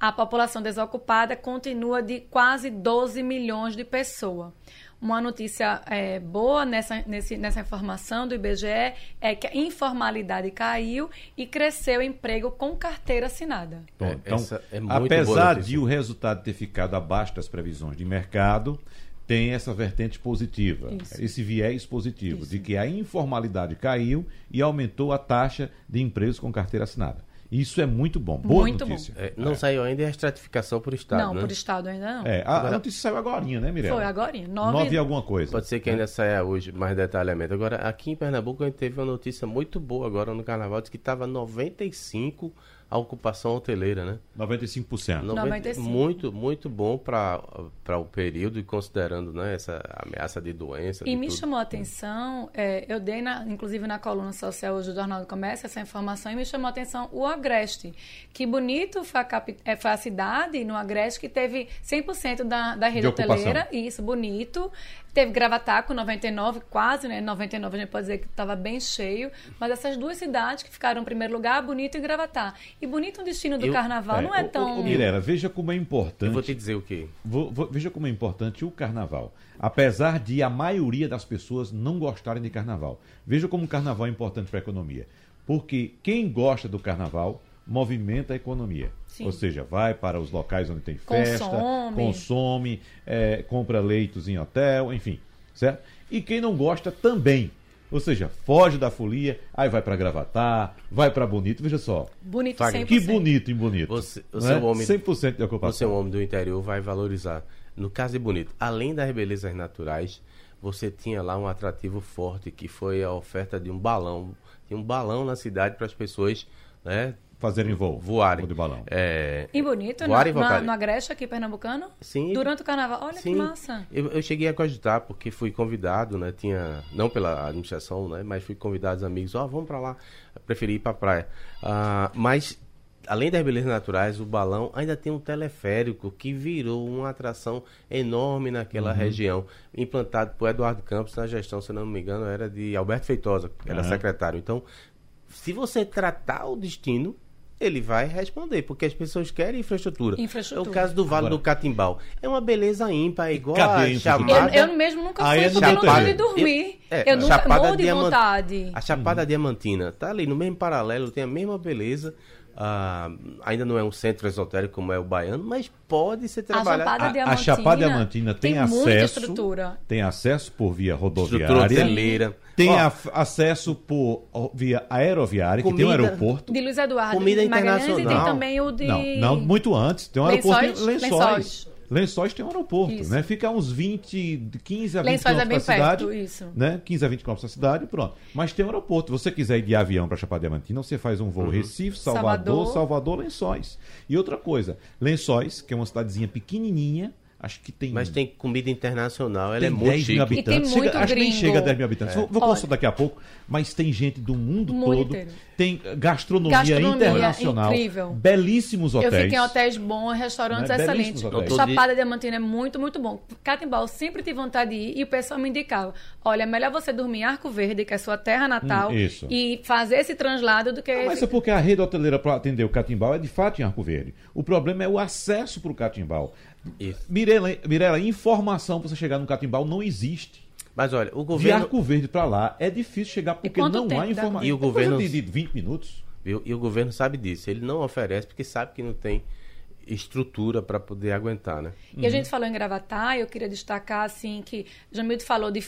C: A população desocupada continua de quase 12 milhões de pessoas. Uma notícia é, boa nessa, nesse, nessa informação do IBGE é que a informalidade caiu e cresceu o emprego com carteira assinada.
B: Bom, é, então, é apesar de o resultado ter ficado abaixo das previsões de mercado, tem essa vertente positiva, Isso. esse viés positivo, Isso. de que a informalidade caiu e aumentou a taxa de empregos com carteira assinada. Isso é muito bom. Boa muito notícia.
D: Bom. É, não é. saiu ainda a estratificação por estado,
C: Não,
D: né?
C: por estado ainda não.
B: É, a, agora, a notícia saiu agora, né, Mirella?
C: Foi agora. Nove...
B: Nove e alguma coisa.
D: Pode ser que ainda saia hoje mais detalhamento. Agora, aqui em Pernambuco, a gente teve uma notícia muito boa agora no Carnaval, de que estava 95 a ocupação hoteleira, né?
B: 95%.
C: 95.
D: Muito, muito bom para o período e considerando né, essa ameaça de doença.
C: E
D: de
C: me
D: tudo.
C: chamou a atenção, é, eu dei, na, inclusive na coluna social hoje do Jornal do Comércio, essa informação, e me chamou a atenção o Agreste. Que bonito foi a, capi, é, foi a cidade no Agreste que teve 100% da, da rede hoteleira. Isso, bonito. Teve Gravatá com 99, quase, né? 99 a gente pode dizer que estava bem cheio. Mas essas duas cidades que ficaram em primeiro lugar, Bonito e Gravatá. E Bonito, o destino do eu, carnaval, é, não é tão.
B: Ô, Mirera, veja como é importante. Eu
D: vou te dizer o quê?
B: Vou, vou, veja como é importante o carnaval. Apesar de a maioria das pessoas não gostarem de carnaval. Veja como o carnaval é importante para a economia. Porque quem gosta do carnaval movimenta a economia. Sim. Ou seja, vai para os locais onde tem festa, consome, consome é, compra leitos em hotel, enfim, certo? E quem não gosta também. Ou seja, foge da folia, aí vai para Gravatar, vai para Bonito, veja só.
C: Bonito 100%.
B: Que bonito em Bonito.
D: Você, você é? homem,
B: 100% de ocupação.
D: Você é um homem do interior, vai valorizar. No caso de Bonito, além das belezas naturais, você tinha lá um atrativo forte, que foi a oferta de um balão. Tinha um balão na cidade para as pessoas né,
B: fazerem voo.
D: Voarem.
B: de balão.
D: É...
C: E bonito, voarem na, na, no Agreste aqui pernambucano?
D: Sim.
C: Durante o carnaval. Olha
D: sim.
C: que massa.
D: Eu, eu, cheguei a cogitar, porque fui convidado, né? Tinha, não pela administração, né? Mas fui convidado, amigos, ó, oh, vamos para lá. Preferi ir para praia. Uh, mas além das belezas naturais, o balão ainda tem um teleférico que virou uma atração enorme naquela região, implantado por Eduardo Campos na gestão, se não me engano, era de Alberto Feitosa, que era
B: Aham.
D: secretário. Então, se você tratar o destino, ele vai responder, porque as pessoas querem infraestrutura.
C: Infraestrutura.
D: É o caso do Vale
B: Agora-
D: do Catimbau. É uma beleza ímpar, é igual
B: a
D: chamada...
C: Eu, eu mesmo nunca fui
B: é
C: porque eu não
B: Botelho.
C: gosto de dormir.
D: Eu- é,
C: Eu, nunca
D: Chapada
C: morro de vontade.
D: A Chapada Diamantina tá ali no mesmo paralelo, tem a mesma beleza. Ah, ainda não é um centro esotérico como é o baiano, mas pode ser
C: A
D: trabalhado.
C: Chapada
B: A, a
C: Diamantina
B: Chapada Diamantina tem,
C: tem muita
B: acesso,
C: estrutura.
B: tem acesso por via
D: Estrutura
B: rodoviária,
D: hoteleira.
B: tem
D: Ó,
B: a- acesso por via aeroviária, que tem um
D: Comida-
B: aeroporto.
C: De Luiz Eduardo.
D: Comida
C: de Magalhães, E tem
D: internacional.
C: também o de...
B: Não, não, muito antes. Tem um
C: Lençóis?
B: aeroporto em Lençóis.
C: Lençóis.
B: Lençóis tem um aeroporto,
C: Isso.
B: né? Fica uns 20, de 15 a 20
C: Lençóis é
B: quilômetros
C: bem
B: da cidade.
C: perto, isso.
B: Né? 15 a 20 quilômetros da cidade, pronto. Mas tem um aeroporto. Se você quiser ir de avião para Chapada Diamantina, você faz um voo Recife, Salvador,
C: Salvador.
B: Salvador, Lençóis. E outra coisa, Lençóis, que é uma cidadezinha pequenininha, acho que tem
D: Mas tem comida internacional, ela
B: tem
D: é muito
B: 10
D: chique.
B: mil
C: E tem
B: habitantes.
C: muito
B: Chega- acho que nem chega a 10 mil habitantes. Vou, vou consultar daqui a pouco, mas tem gente do mundo
C: Mundo
B: todo.
C: inteiro.
B: Tem gastronomia,
C: Gastronomia
B: internacional.
C: incrível.
B: Belíssimos
C: Eu
B: hotéis.
C: fiquei em hotéis bons, restaurantes
B: Né?
C: excelentes.
B: Belíssimos hotéis.
C: Chapada Diamantina é muito, muito bom. Catimbau eu sempre tive vontade de ir e o pessoal me indicava: olha, é melhor você dormir em Arco Verde, que é sua terra natal,
B: Hum, isso.
C: e fazer esse translado do que.
B: Não, mas é porque a rede hoteleira para atender o Catimbau é de fato em Arco Verde. O problema é o acesso para o Catimbau.
D: Isso.
B: Mirela, Mirela, informação para você chegar no Catimbau não existe.
D: Mas olha, o
B: De
D: governo.
B: Arco Verde para lá é difícil chegar porque não há informação.
D: E o
B: É coisa
D: governo-
B: de, de 20 minutos.
D: Viu? E o governo sabe disso. Ele não oferece porque sabe que não tem estrutura para poder aguentar, né?
C: E a gente falou em Gravatar, eu queria destacar assim que Jamildo falou de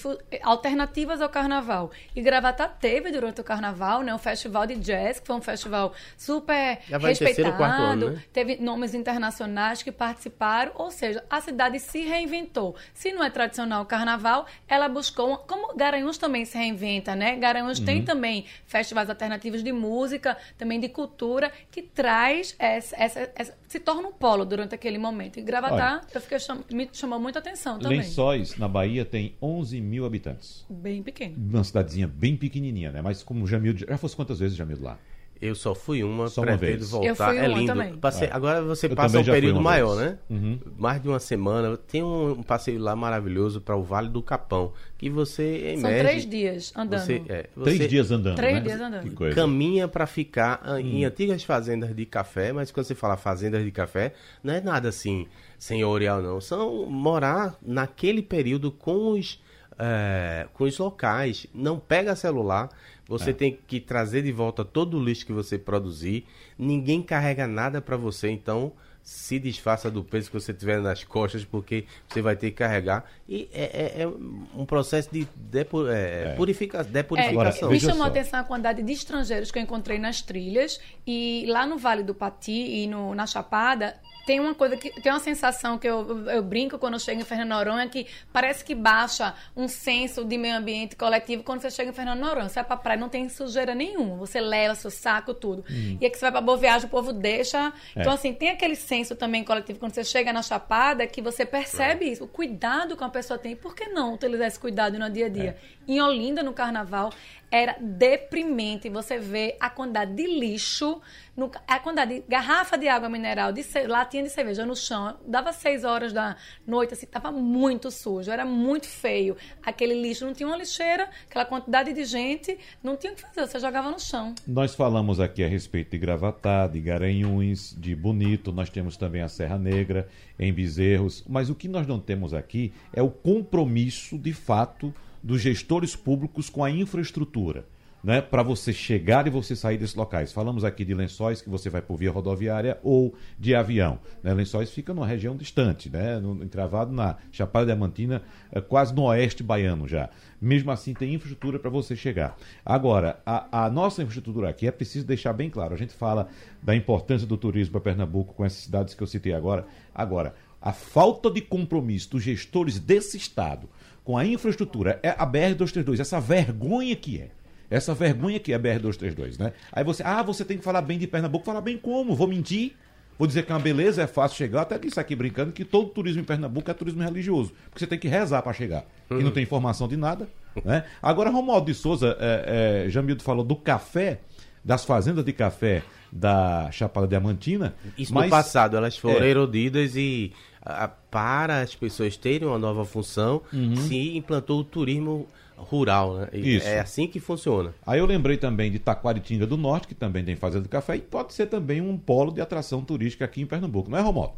C: alternativas ao carnaval. E Gravatar teve durante o carnaval, né, um festival de jazz, que foi um festival super
D: Já vai terceiro, quarto
C: respeitado,
D: ano, né?
C: teve nomes internacionais que participaram, ou seja, a cidade se reinventou. Se não é tradicional o carnaval, ela buscou, uma- como Garanhuns também se reinventa, né? Garanhuns
D: Uhum.
C: tem também festivais alternativos de música, também de cultura, que traz essa, essa- essa- se torna um polo durante aquele momento. E Gravatar, eu fiquei cham- me chamou muita atenção também.
B: Lençóis, na Bahia, tem 11 mil habitantes.
C: Bem pequeno.
B: Uma cidadezinha bem pequenininha, né? Mas como o Jamildo... Já fosse quantas vezes, Jamildo, lá?
D: Eu só fui uma,
B: Só uma
D: pretendo
B: vez.
D: voltar.
C: Eu fui
D: é
C: uma
D: lindo.
C: também.
D: Passei-
B: É.
D: Agora você
B: Eu
D: passa um período maior,
B: vez.
D: né?
B: Uhum.
D: Mais de uma semana. Tem um, um passeio lá maravilhoso para o Vale do Capão, que você
C: São
D: emerge.
C: três dias andando.
D: Você, é,
B: Três
D: você
B: dias andando,
C: Três
B: né?
C: dias andando.
B: Que coisa.
D: caminha para ficar ah,
B: Hum.
D: em antigas fazendas de café, mas quando você fala fazendas de café, não é nada assim senhorial, não. São morar naquele período com os, eh, com os locais. Não pega celular.
B: É.
D: Você tem que trazer de volta todo o lixo que você produzir. Ninguém carrega nada para você, então se desfaça do peso que você tiver nas costas, porque você vai ter que carregar. E é, é- é um processo de depu, é, purifica,
C: É,
D: depurificação.
C: me
B: veja
C: chamou a atenção a quantidade de estrangeiros que eu encontrei nas trilhas e lá no Vale do Pati e no, na Chapada tem uma coisa que tem uma sensação que eu, eu brinco quando eu chego em Fernando Noronha que parece que baixa um senso de meio ambiente coletivo quando você chega em Fernando Noronha. Você vai pra praia não tem sujeira nenhuma, você leva seu saco, tudo. E é que você vai pra Boa Viagem, o povo deixa. Então, assim, tem aquele senso também coletivo quando você chega na Chapada que você percebe isso, o cuidado que uma pessoa tem. Por que não utilizar esse cuidado no dia a dia? Em Olinda, no carnaval, era deprimente você ver a quantidade de lixo, no- a quantidade de garrafa de água mineral, de latinha de cerveja no chão. Dava seis horas da noite, assim, tava muito sujo, era muito feio. Aquele lixo não tinha uma lixeira, aquela quantidade de gente, não tinha o que fazer, você jogava no chão.
B: Nós falamos aqui a respeito de Gravatá, de Garanhuns, de Bonito, nós temos também a Serra Negra, em Bezerros, mas o que nós não temos aqui é o compromisso, de fato, dos gestores públicos com a infraestrutura. Né, para você chegar e você sair desses locais. Falamos aqui de lençóis que você vai por via rodoviária ou de avião. Né? Lençóis fica numa região distante, né? encravado na Chapada Diamantina, eh, quase no oeste baiano já. Mesmo assim, tem infraestrutura para você chegar. Agora, a, a nossa infraestrutura aqui é preciso deixar bem claro. A gente fala da importância do turismo para Pernambuco com essas cidades que eu citei agora. Agora, a falta de compromisso dos gestores desse estado com a infraestrutura é a BR-232, essa vergonha que é. Essa vergonha que é a BR-232, né? Aí você, ah, você tem que falar bem de Pernambuco. Falar bem como? Vou mentir? Vou dizer que é uma beleza, é fácil chegar. Até isso aqui brincando que todo turismo em Pernambuco é turismo religioso. Porque você tem que rezar para chegar. E não tem informação de nada. Né? Agora, Romualdo de Souza, é, é, Jamildo falou do café. das fazendas de café da Chapada Diamantina.
D: Isso
B: mas,
D: no passado, elas foram
B: É.
D: erodidas e a- para as pessoas terem uma nova função, se implantou o turismo rural, né? E
B: Uhum. Isso.
D: É assim que funciona.
B: Aí eu lembrei também de Taquaritinga do Norte, que também tem fazenda de café, e pode ser também um polo de atração turística aqui em Pernambuco, não é, Romualdo?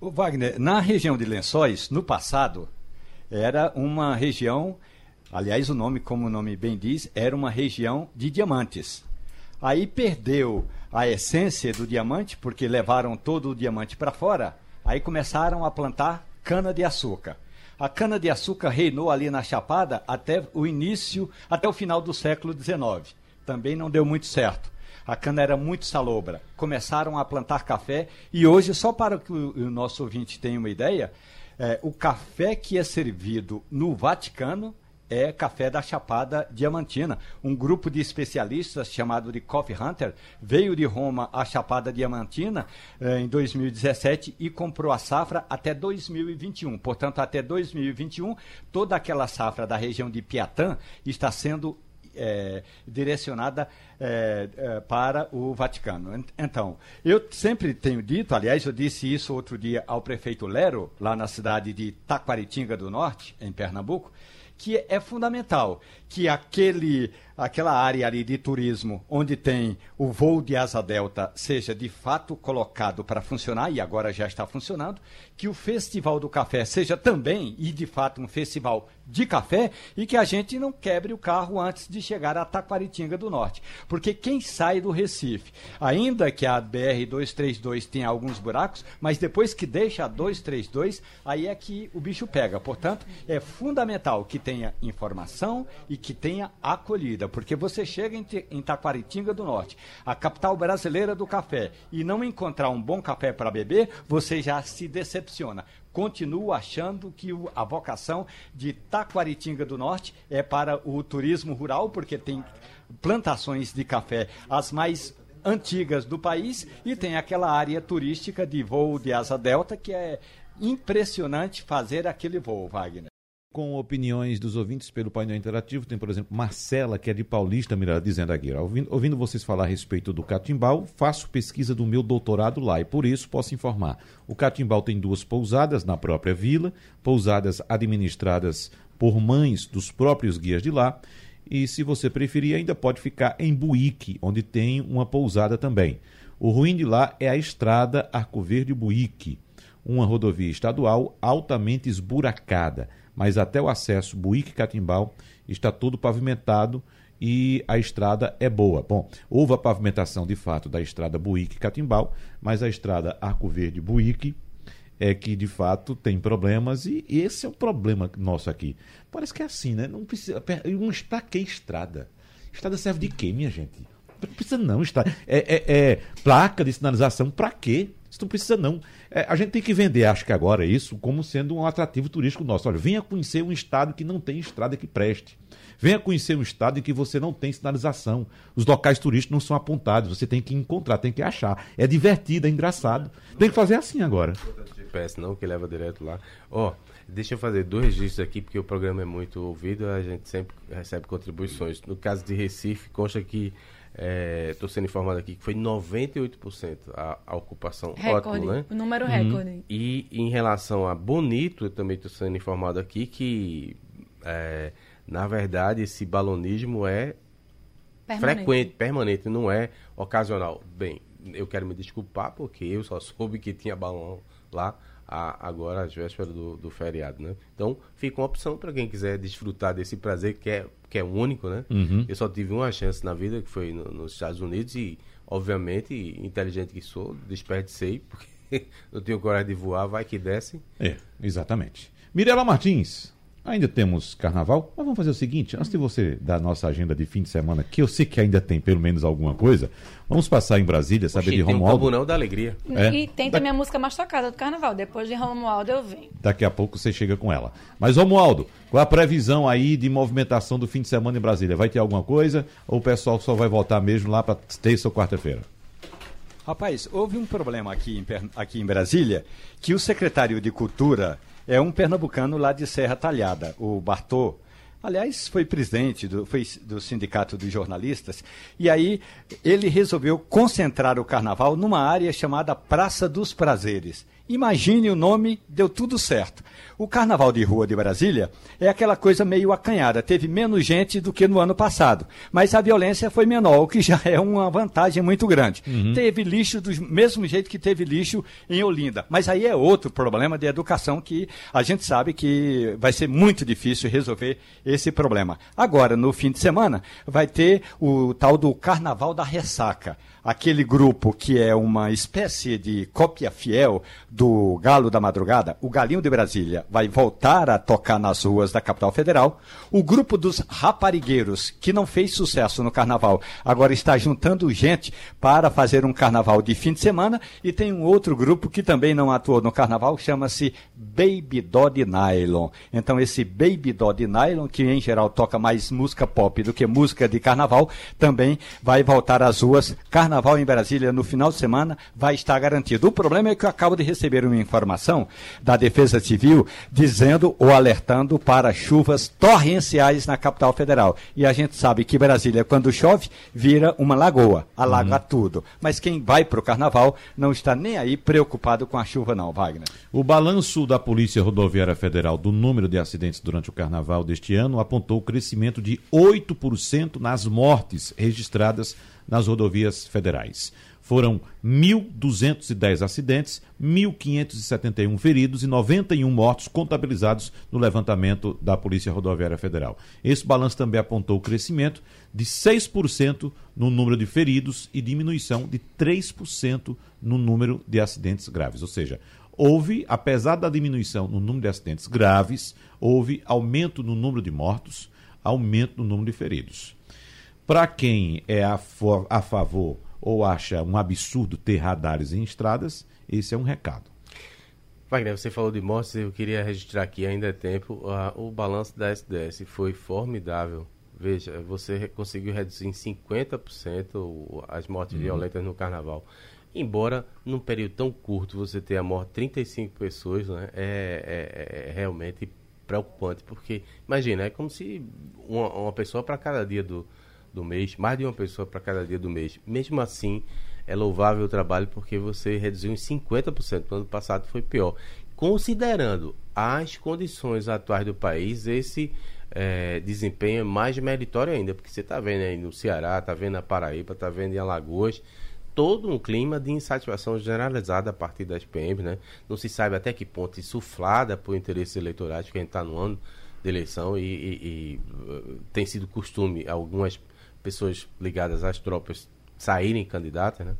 E: O Wagner, na região de Lençóis, no passado, era uma região, aliás, o nome, como o nome bem diz, era uma região de diamantes. Aí perdeu a essência do diamante, porque levaram todo o diamante para fora, aí começaram a plantar cana-de-açúcar. A cana-de-açúcar reinou ali na Chapada até o início, até o final do século XIX. Também não deu muito certo. A cana era muito salobra. Começaram a plantar café e hoje, só para que o, nosso ouvinte tenha uma ideia, é, o café que é servido no Vaticano é café da Chapada Diamantina. Um grupo de especialistas chamado de Coffee Hunter veio de Roma à Chapada Diamantina eh, em 2017 e comprou a safra até 2021. Portanto, até 2021, toda aquela safra da região de Piatã está sendo eh, direcionada eh, eh, para o Vaticano. Ent- Então, eu sempre tenho dito, aliás, eu disse isso outro dia ao prefeito Lero, lá na cidade de Taquaritinga do Norte, em Pernambuco, que é fundamental que aquele, aquela área ali de turismo onde tem o voo de asa delta seja de fato colocado para funcionar e agora já está funcionando, que o Festival do Café seja também e de fato um festival de café e que a gente não quebre o carro antes de chegar a Taquaritinga do Norte, porque quem sai do Recife, ainda que a BR 232 tenha alguns buracos, mas depois que deixa a 232, aí é que o bicho pega. Portanto, é fundamental que tenha informação e que tenha acolhida, porque você chega em, em Taquaritinga do Norte, a capital brasileira do café, e não encontrar um bom café para beber, você já se decepciona. Continuo achando que a vocação de Taquaritinga do Norte é para o turismo rural, porque tem plantações de café as mais antigas do país e tem aquela área turística de voo de asa delta que é impressionante fazer aquele voo, Wagner.
B: Com opiniões dos ouvintes pelo painel interativo, tem, por exemplo, Marcela, que é de Paulista, Miranda, dizendo aqui: ouvindo, ouvindo vocês falar a respeito do Catimbau, faço pesquisa do meu doutorado lá e por isso posso informar. O Catimbau tem duas pousadas na própria vila, pousadas administradas por mães dos próprios guias de lá. E se você preferir, ainda pode ficar em Buíque, onde tem uma pousada também. O ruim de lá é a estrada Arco Verde-Buíque uma rodovia estadual altamente esburacada, mas até o acesso Buíque-Catimbau está todo pavimentado e a estrada é boa. Bom, houve a pavimentação de fato da estrada Buíque-Catimbau, mas a estrada Arco Verde-Buíque é que de fato tem problemas e esse é o problema nosso aqui. Parece que é assim, né? Não precisa. Um pra que estrada? Estrada serve de quê, minha gente? Não precisa não. É, é- é placa de sinalização pra quê? Isso não precisa não. É, a gente tem que vender, acho que agora, isso como sendo um atrativo turístico nosso. Olha, venha conhecer um estado que não tem estrada que preste. Venha conhecer um estado em que você não tem sinalização. Os locais turísticos não são apontados. Você tem que encontrar, tem que achar. É divertido, é engraçado. Tem que fazer assim agora.
D: GPS não, que leva direto lá. Ó, deixa eu fazer dois registros aqui, porque o programa é muito ouvido, a gente sempre recebe contribuições. No caso de Recife, consta que, estou sendo informado aqui, que foi 98% a, a ocupação.
C: Recorde.
D: Ótimo, né?
C: O número recorde.
D: E em relação a Bonito, eu também estou sendo informado aqui que, é, na verdade, esse balonismo é
C: Permanente.
D: frequente, permanente, não é ocasional. Bem, eu quero me desculpar porque eu só soube que tinha balão lá a- agora às vésperas do, do feriado, né? Então, fica uma opção para quem quiser desfrutar desse prazer que é, que é único, né? Eu só tive uma chance na vida, que foi no- nos Estados Unidos e, obviamente, inteligente que sou, desperdicei, porque não tenho coragem de voar, vai que desce.
B: É, exatamente. Mirela Martins, ainda temos carnaval, mas vamos fazer o seguinte: antes de você dar a nossa agenda de fim de semana, que eu sei que ainda tem pelo menos alguma coisa, vamos passar em Brasília, saber
D: Oxi,
B: de
D: tem um
B: Romualdo.
D: comunhão da alegria.
B: É.
C: E tem também a música mais tocada do carnaval. Depois de Romualdo eu venho.
B: Daqui a pouco você chega com ela. Mas, Romualdo, qual a previsão aí de movimentação do fim de semana em Brasília? Vai ter alguma coisa? Ou o pessoal só vai voltar mesmo lá para terça ou quarta-feira?
E: Rapaz, houve um problema aqui em, aqui em Brasília, que o secretário de Cultura é um pernambucano lá de Serra Talhada, o Bartô. aliás, foi presidente do, foi do Sindicato dos Jornalistas, e aí ele resolveu concentrar o carnaval numa área chamada Praça dos Prazeres. Imagine o nome, deu tudo certo. O Carnaval de Rua de Brasília é aquela coisa meio acanhada. Teve menos gente do que no ano passado. Mas a violência foi menor, o que já é uma vantagem muito grande. Uhum. Teve lixo do mesmo jeito que teve lixo em Olinda. Mas aí é outro problema de educação que a gente sabe que vai ser muito difícil resolver esse problema. Agora, no fim de semana, vai ter o tal do Carnaval da Ressaca aquele grupo que é uma espécie de cópia fiel do Galo da Madrugada, o Galinho de Brasília, vai voltar a tocar nas ruas da capital federal. O grupo dos raparigueiros, que não fez sucesso no carnaval, agora está juntando gente para fazer um carnaval de fim de semana. E tem um outro grupo que também não atuou no carnaval, chama-se Baby Dodd Nylon. Então, esse Baby Dodd Nylon, que em geral toca mais música pop do que música de carnaval, também vai voltar às ruas. Carnaval em Brasília no final de semana vai estar garantido. O problema é que eu acabo de receber uma informação da Defesa Civil dizendo ou alertando para chuvas torrenciais na capital federal. E a gente sabe que Brasília, quando chove, vira uma lagoa, alaga uhum. tudo. Mas quem vai para o carnaval não está nem aí preocupado com a chuva, não, Wagner.
B: O balanço da Polícia Rodoviária Federal do número de acidentes durante o carnaval deste ano apontou o crescimento de 8% nas mortes registradas nas rodovias federais. Foram 1.210 acidentes, 1.571 feridos e 91 mortos contabilizados no levantamento da Polícia Rodoviária Federal. Esse balanço também apontou o crescimento de 6% no número de feridos e diminuição de 3% no número de acidentes graves. Ou seja, houve, apesar da diminuição no número de acidentes graves, houve aumento no número de mortos, aumento no número de feridos. Para quem é a, a favor ou acha um absurdo ter radares em estradas, esse é um recado.
D: Wagner, você falou de mortes, eu queria registrar aqui, ainda é tempo, uh, o balanço da SDS foi formidável. Veja, você conseguiu reduzir em 50% as mortes uhum. violentas no carnaval. Embora num período tão curto você tenha morto 35 pessoas, né, é, é, é realmente preocupante, porque imagina, é como se uma, uma pessoa para cada dia do, do mês, mais de uma pessoa para cada dia do mês. Mesmo assim, é louvável o trabalho porque você reduziu em 50%. No ano passado foi pior. Considerando as condições atuais do país, esse é, desempenho é mais meritório ainda, porque você está vendo aí no Ceará, está vendo na Paraíba, está vendo em Alagoas, todo um clima de insatisfação generalizada a partir das PM, né? Não se sabe até que ponto insuflada por interesses eleitorais, porque a gente está no ano de eleição e, e, e, uh, tem sido costume algumas pessoas ligadas às tropas saírem candidatas, né?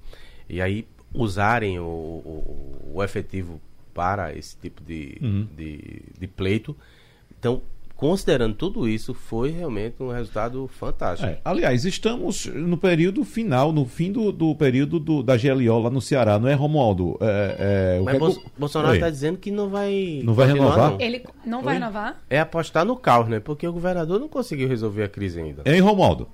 D: E aí usarem o, o, o efetivo para esse tipo de, uhum. de, de pleito. Então, considerando tudo isso, foi realmente um resultado fantástico. É,
B: aliás, estamos no período final, no fim do, do período do, da GLO lá no Ceará, não é, Romualdo? É,
D: é, Mas Bo Bolsonaro está dizendo que não vai.
B: Não vai renovar?
C: Não. Ele não vai Oi? renovar?
D: É apostar no caos, né? Porque o governador não conseguiu resolver a crise ainda.
B: Hein, Romualdo?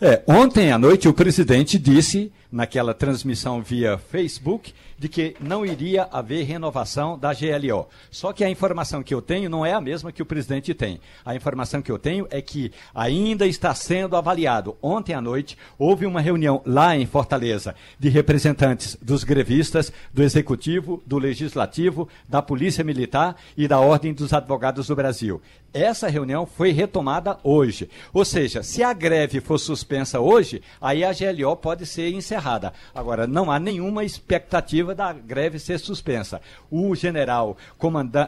E: É, ontem à noite o presidente disse, naquela transmissão via Facebook, de que não iria haver renovação da GLO. Só que a informação que eu tenho não é a mesma que o presidente tem. A informação que eu tenho é que ainda está sendo avaliado. Ontem à noite houve uma reunião lá em Fortaleza de representantes dos grevistas, do Executivo, do Legislativo, da Polícia Militar e da Ordem dos Advogados do Brasil. Essa reunião foi retomada hoje. Ou seja, se a greve for suspensa hoje, aí a GLO pode ser encerrada. Agora, não há nenhuma expectativa da greve ser suspensa. O general,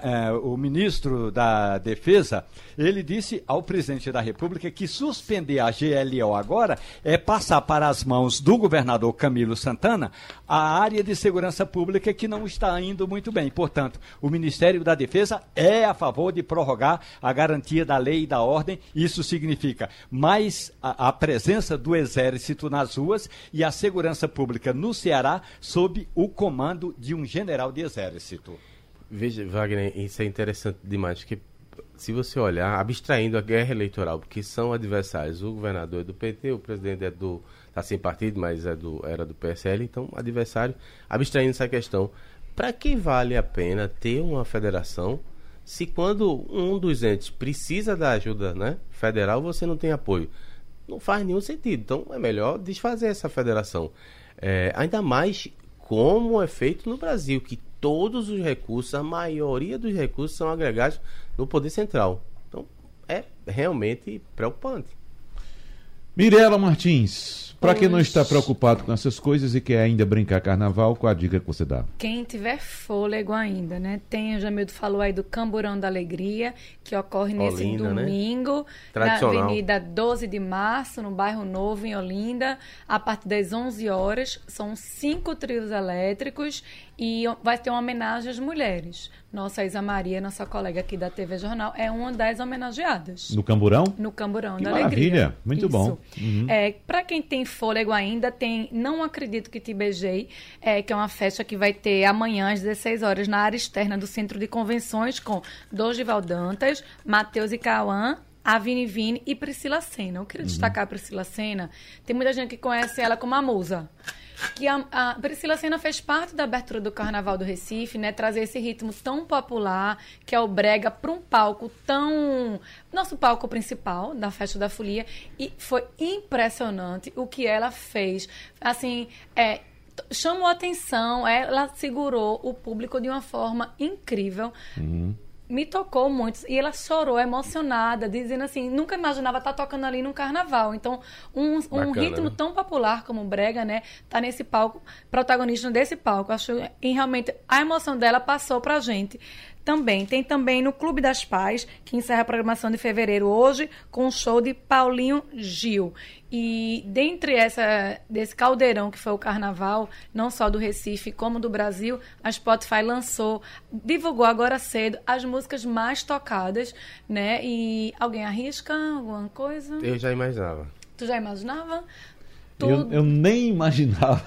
E: eh, o ministro da Defesa, ele disse ao presidente da República que suspender a GLO agora é passar para as mãos do governador Camilo Santana a área de segurança pública que não está indo muito bem. Portanto, o Ministério da Defesa é a favor de prorrogar a garantia da lei e da ordem. Isso significa mais a, a presença do Exército nas ruas e a segurança pública no Ceará sob o comando de um general de exército.
D: Veja, Wagner, isso é interessante demais, que se você olhar, abstraindo a guerra eleitoral, porque são adversários, o governador é do PT, o presidente é do está sem partido, mas é do, era do PSL, então adversário, abstraindo essa questão, para que vale a pena ter uma federação Se quando um dos entes precisa da ajuda né, federal, você não tem apoio. Não faz nenhum sentido. Então é melhor desfazer essa federação. É, ainda mais como é feito no Brasil, que todos os recursos, a maioria dos recursos são agregados no Poder Central. Então é realmente preocupante.
B: Mirela Martins, para quem não está preocupado com essas coisas e quer ainda brincar carnaval, qual a dica que você dá?
C: Quem tiver fôlego ainda, né? Tem, o Jamildo falou aí do Camburão da Alegria, que ocorre nesse
D: Olinda, né?
C: domingo, na
D: Tradicional.
C: Avenida 12 de Março, no bairro Novo, em Olinda, a partir das 11 horas. São cinco trios elétricos e vai ter uma homenagem às mulheres. Nossa Isa Maria, nossa colega aqui da TV Jornal, é uma das homenageadas.
B: No Camburão?
C: No Camburão
B: Que
C: da
B: maravilha,
C: Alegria.
B: muito bom. Uhum.
C: É, para quem tem fôlego ainda, tem Não Acredito Que Te Beijei, é, que é uma festa que vai ter amanhã às 16 horas na área externa do Centro de Convenções com Dorival Dantas, Matheus e Cauã, a Vini Vini e Priscila Senna. Eu queria
B: Uhum.
C: destacar a Priscila Senna. Tem muita gente que conhece ela como a musa. Que a, a Priscila Senna fez parte da abertura do Carnaval do Recife, né? Trazer esse ritmo tão popular, que é o brega, para um palco tão... Nosso palco principal da Festa da Folia. E foi impressionante o que ela fez. Assim, é, chamou atenção, ela segurou o público de uma forma incrível me tocou muito. E ela chorou, emocionada, dizendo assim, nunca imaginava estar tocando ali num carnaval. Então, um, um
D: Bacana,
C: ritmo
D: né?
C: tão popular como o Brega, né? Tá nesse palco, protagonista desse palco. Acho que realmente a emoção dela passou pra gente. Também, tem também no Clube das Pais, que encerra a programação de fevereiro hoje, com o show de Paulinho Gil. E dentre essa, desse caldeirão que foi o carnaval, não só do Recife como do Brasil, a Spotify lançou, divulgou agora cedo as músicas mais tocadas, né? E alguém arrisca alguma coisa?
D: Eu já imaginava.
C: Tu já imaginava?
B: Eu, eu nem imaginava.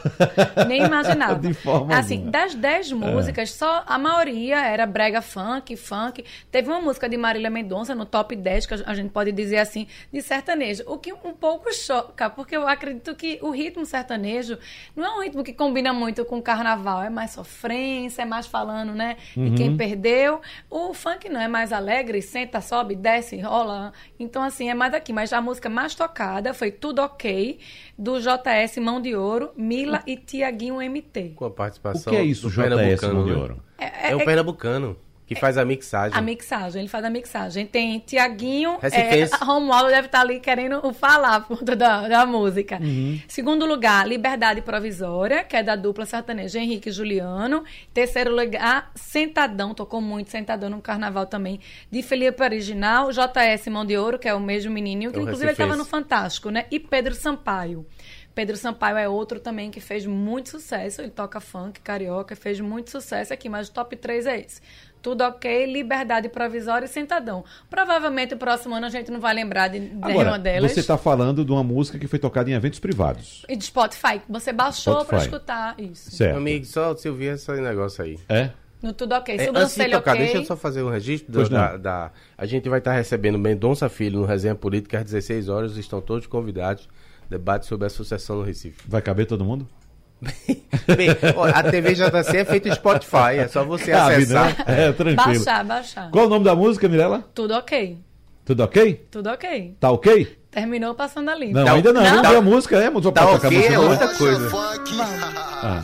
C: Nem imaginava.
B: De forma
C: assim,
B: alguma.
C: das 10 músicas, só a maioria era brega funk, funk. Teve uma música de Marília Mendonça no top 10, que a gente pode dizer assim, de sertanejo. O que um pouco choca, porque eu acredito que o ritmo sertanejo não é um ritmo que combina muito com o carnaval. É mais sofrência, é mais falando, né?
B: Uhum.
C: De quem perdeu. O funk não é mais alegre, senta, sobe, desce, rola. Então, assim, é mais aqui. Mas a música mais tocada foi Tudo Ok, do JS Mão de Ouro, Mila e Tiaguinho MT.
D: Com a
B: O
D: participação
B: que é isso,
D: do
B: JS Mão de
D: né?
B: Ouro?
C: É,
D: É, o
C: é-
D: pernambucano que faz a mixagem.
C: a mixagem, ele faz a mixagem. Tem Tiaguinho, é. Romualdo deve estar ali querendo falar por conta da, da música.
B: Uhum.
C: Segundo lugar, Liberdade Provisória, que é da dupla sertaneja Henrique e Juliano. Terceiro lugar, Sentadão, tocou muito Sentadão no carnaval também, de Felipe Original, JS Mão de Ouro, que é o mesmo menininho, que inclusive ele estava no. Fantástico, né? E Pedro Sampaio. Pedro Sampaio é outro também que fez muito sucesso. Ele toca funk, carioca, fez muito sucesso aqui, mas o top 3 é esse. Tudo ok, Liberdade Provisória e Sentadão. Provavelmente o próximo ano a gente não vai lembrar de, de nenhuma
B: Agora,
C: delas.
B: você está falando de uma música que foi tocada em eventos privados.
C: E de Spotify, você baixou para escutar isso.
B: Certo.
D: Amigo, só se eu vi esse negócio aí.
B: É?
C: No Tudo Ok.
D: É, antes de tocar,
C: Ok.
D: deixa eu só fazer um registro da, da- A gente vai estar recebendo Mendonça Filho no Resenha Política às 16 horas. Estão todos convidados. Debate sobre a sucessão no Recife.
B: Vai caber todo mundo?
D: Bem, a TV JC é feita em Spotify. É só você
B: Cabe,
D: acessar.
B: né? É, tranquilo.
C: Baixar, baixar.
B: Qual o nome da música, Mirella?
C: Tudo ok.
B: Tudo ok?
C: Tudo ok.
B: Tá ok?
C: Terminou passando a limpo.
B: Não,
D: Tá-
B: ainda não.
C: não?
B: Vamos ver a música, é? Só
D: Tá
B: pra tocar a
D: ok,
B: música,
D: é outra coisa.
B: Ah.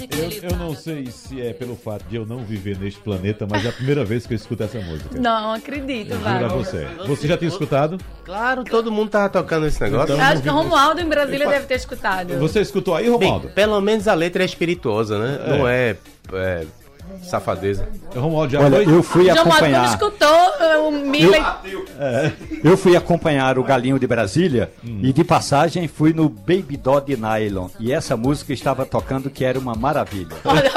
F: É que
B: Eu,
F: ele
B: eu não sei se é pelo fato de eu não viver neste planeta, mas é a primeira vez que eu escuto essa música.
C: Não, acredito,
B: Juro a
C: vai.
B: você. Você já tinha escutado?
D: Claro, todo mundo tava tocando esse negócio.
B: Então-
C: Acho que o Romualdo em Brasília deve ter escutado.
B: Você escutou aí,
D: Bem,
B: Romualdo?
D: pelo menos a letra é espirituosa, né? Não é, é Safadeza.
B: Romualdo já
E: Olha,
B: foi?
E: eu fui
C: João
E: acompanhar.
C: escutou eh, o Miller.
E: Eu fui acompanhar o Galinho de Brasília e de passagem fui no Baby Doll de Nylon. E essa música estava tocando que era uma maravilha.
C: Olha,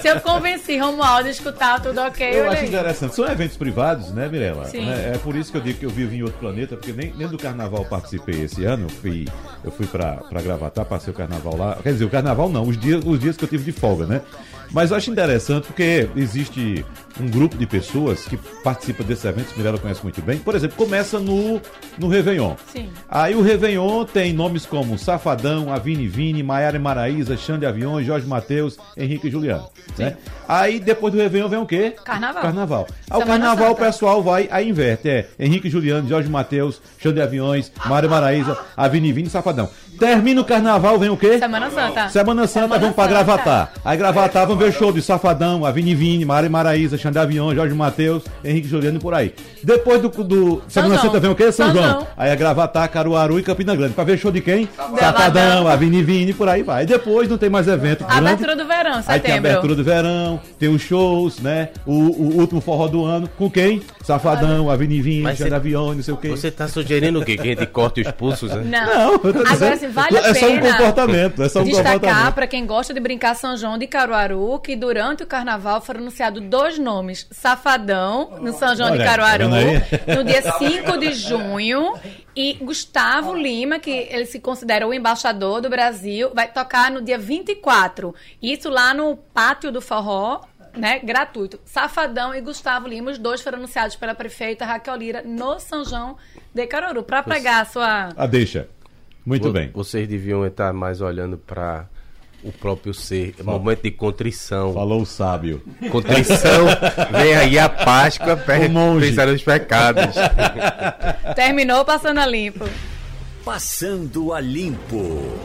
C: se eu convenci Romualdo a escutar tudo ok,
B: Eu acho
C: aí.
B: interessante. São eventos privados, né, Mirella?
C: Sim.
B: É, é por isso que eu digo que eu vivo em outro planeta, porque nem, nem do carnaval eu participei esse ano. Eu fui, eu fui pra, pra Gravatar, passei o carnaval lá. Quer dizer, o carnaval não, os dias, os dias que eu tive de folga, né? Mas eu acho interessante porque existe um grupo de pessoas que participa desses eventos, Mirella conhece muito bem. Por exemplo, começa no, no Réveillon.
C: Sim.
B: Aí o Réveillon tem nomes como Safadão, Avini Vini, Maiara e Maraíza, Xande Aviões, Jorge Mateus, Henrique e Juliano. Né? Aí depois do Réveillon vem o quê?
C: Carnaval.
B: Carnaval. Ao carnaval o
C: Santa.
B: pessoal vai, aí inverte. É Henrique e Juliano, Jorge Mateus, Xande Aviões, Mário e Maraíza, Avini Vini e Safadão. Termina o carnaval, vem o quê?
C: Semana Santa.
B: Semana Santa,
C: Semana
B: vamos pra
C: Santa.
B: Gravatar. Aí Gravatar, vamos ver show de Safadão, Avini Vini, Mário e Maraíza, Xande Aviões, Jorge Mateus, Henrique e Juliano e por aí. Depois do, do Semana. Santa vem o quê? São,
C: São
B: João.
C: João.
B: Aí é Gravatar, Caruaru e Campina Grande. Pra ver show de quem? Safadão, Avini Vini e por aí vai. Depois não tem mais evento grande.
C: Abertura do verão,
B: Aí tem a
C: setembro.
B: abertura do verão, tem os shows, né? O, o último forró do ano. Com quem? Safadão, Avini Vini,
D: você-
B: Aviões, não sei o quê.
D: Você tá sugerindo o quê? Que a gente corte os pulsos, né?
C: Não.
B: Não, eu tô
C: Agora,
B: dizendo,
C: assim, vale a
B: é só um
C: pena
B: comportamento, é só um
C: destacar para quem gosta de brincar São João de Caruaru que durante o carnaval foram anunciados dois nomes: Safadão, no São João
B: Olha
C: de
B: tá
C: Caruaru,
B: aí?
C: no dia 5 de junho, e Gustavo Lima, que ele se considera o embaixador do Brasil, vai tocar no dia 24. Isso lá no pátio do Forró. Né, gratuito. Safadão e Gustavo Lima, os dois foram anunciados pela prefeita Raquel Lira no São João de Caruaru. Para pegar a sua.
B: Ah, deixa. Muito
D: Vo-
B: bem.
D: Vocês deviam estar mais olhando para o próprio ser. Momento de contrição.
B: Falou o sábio.
D: Contrição. Vem aí a Páscoa, per-
B: O monge.
D: pensar nos pecados.
C: Terminou passando a limpo.
A: Passando a limpo.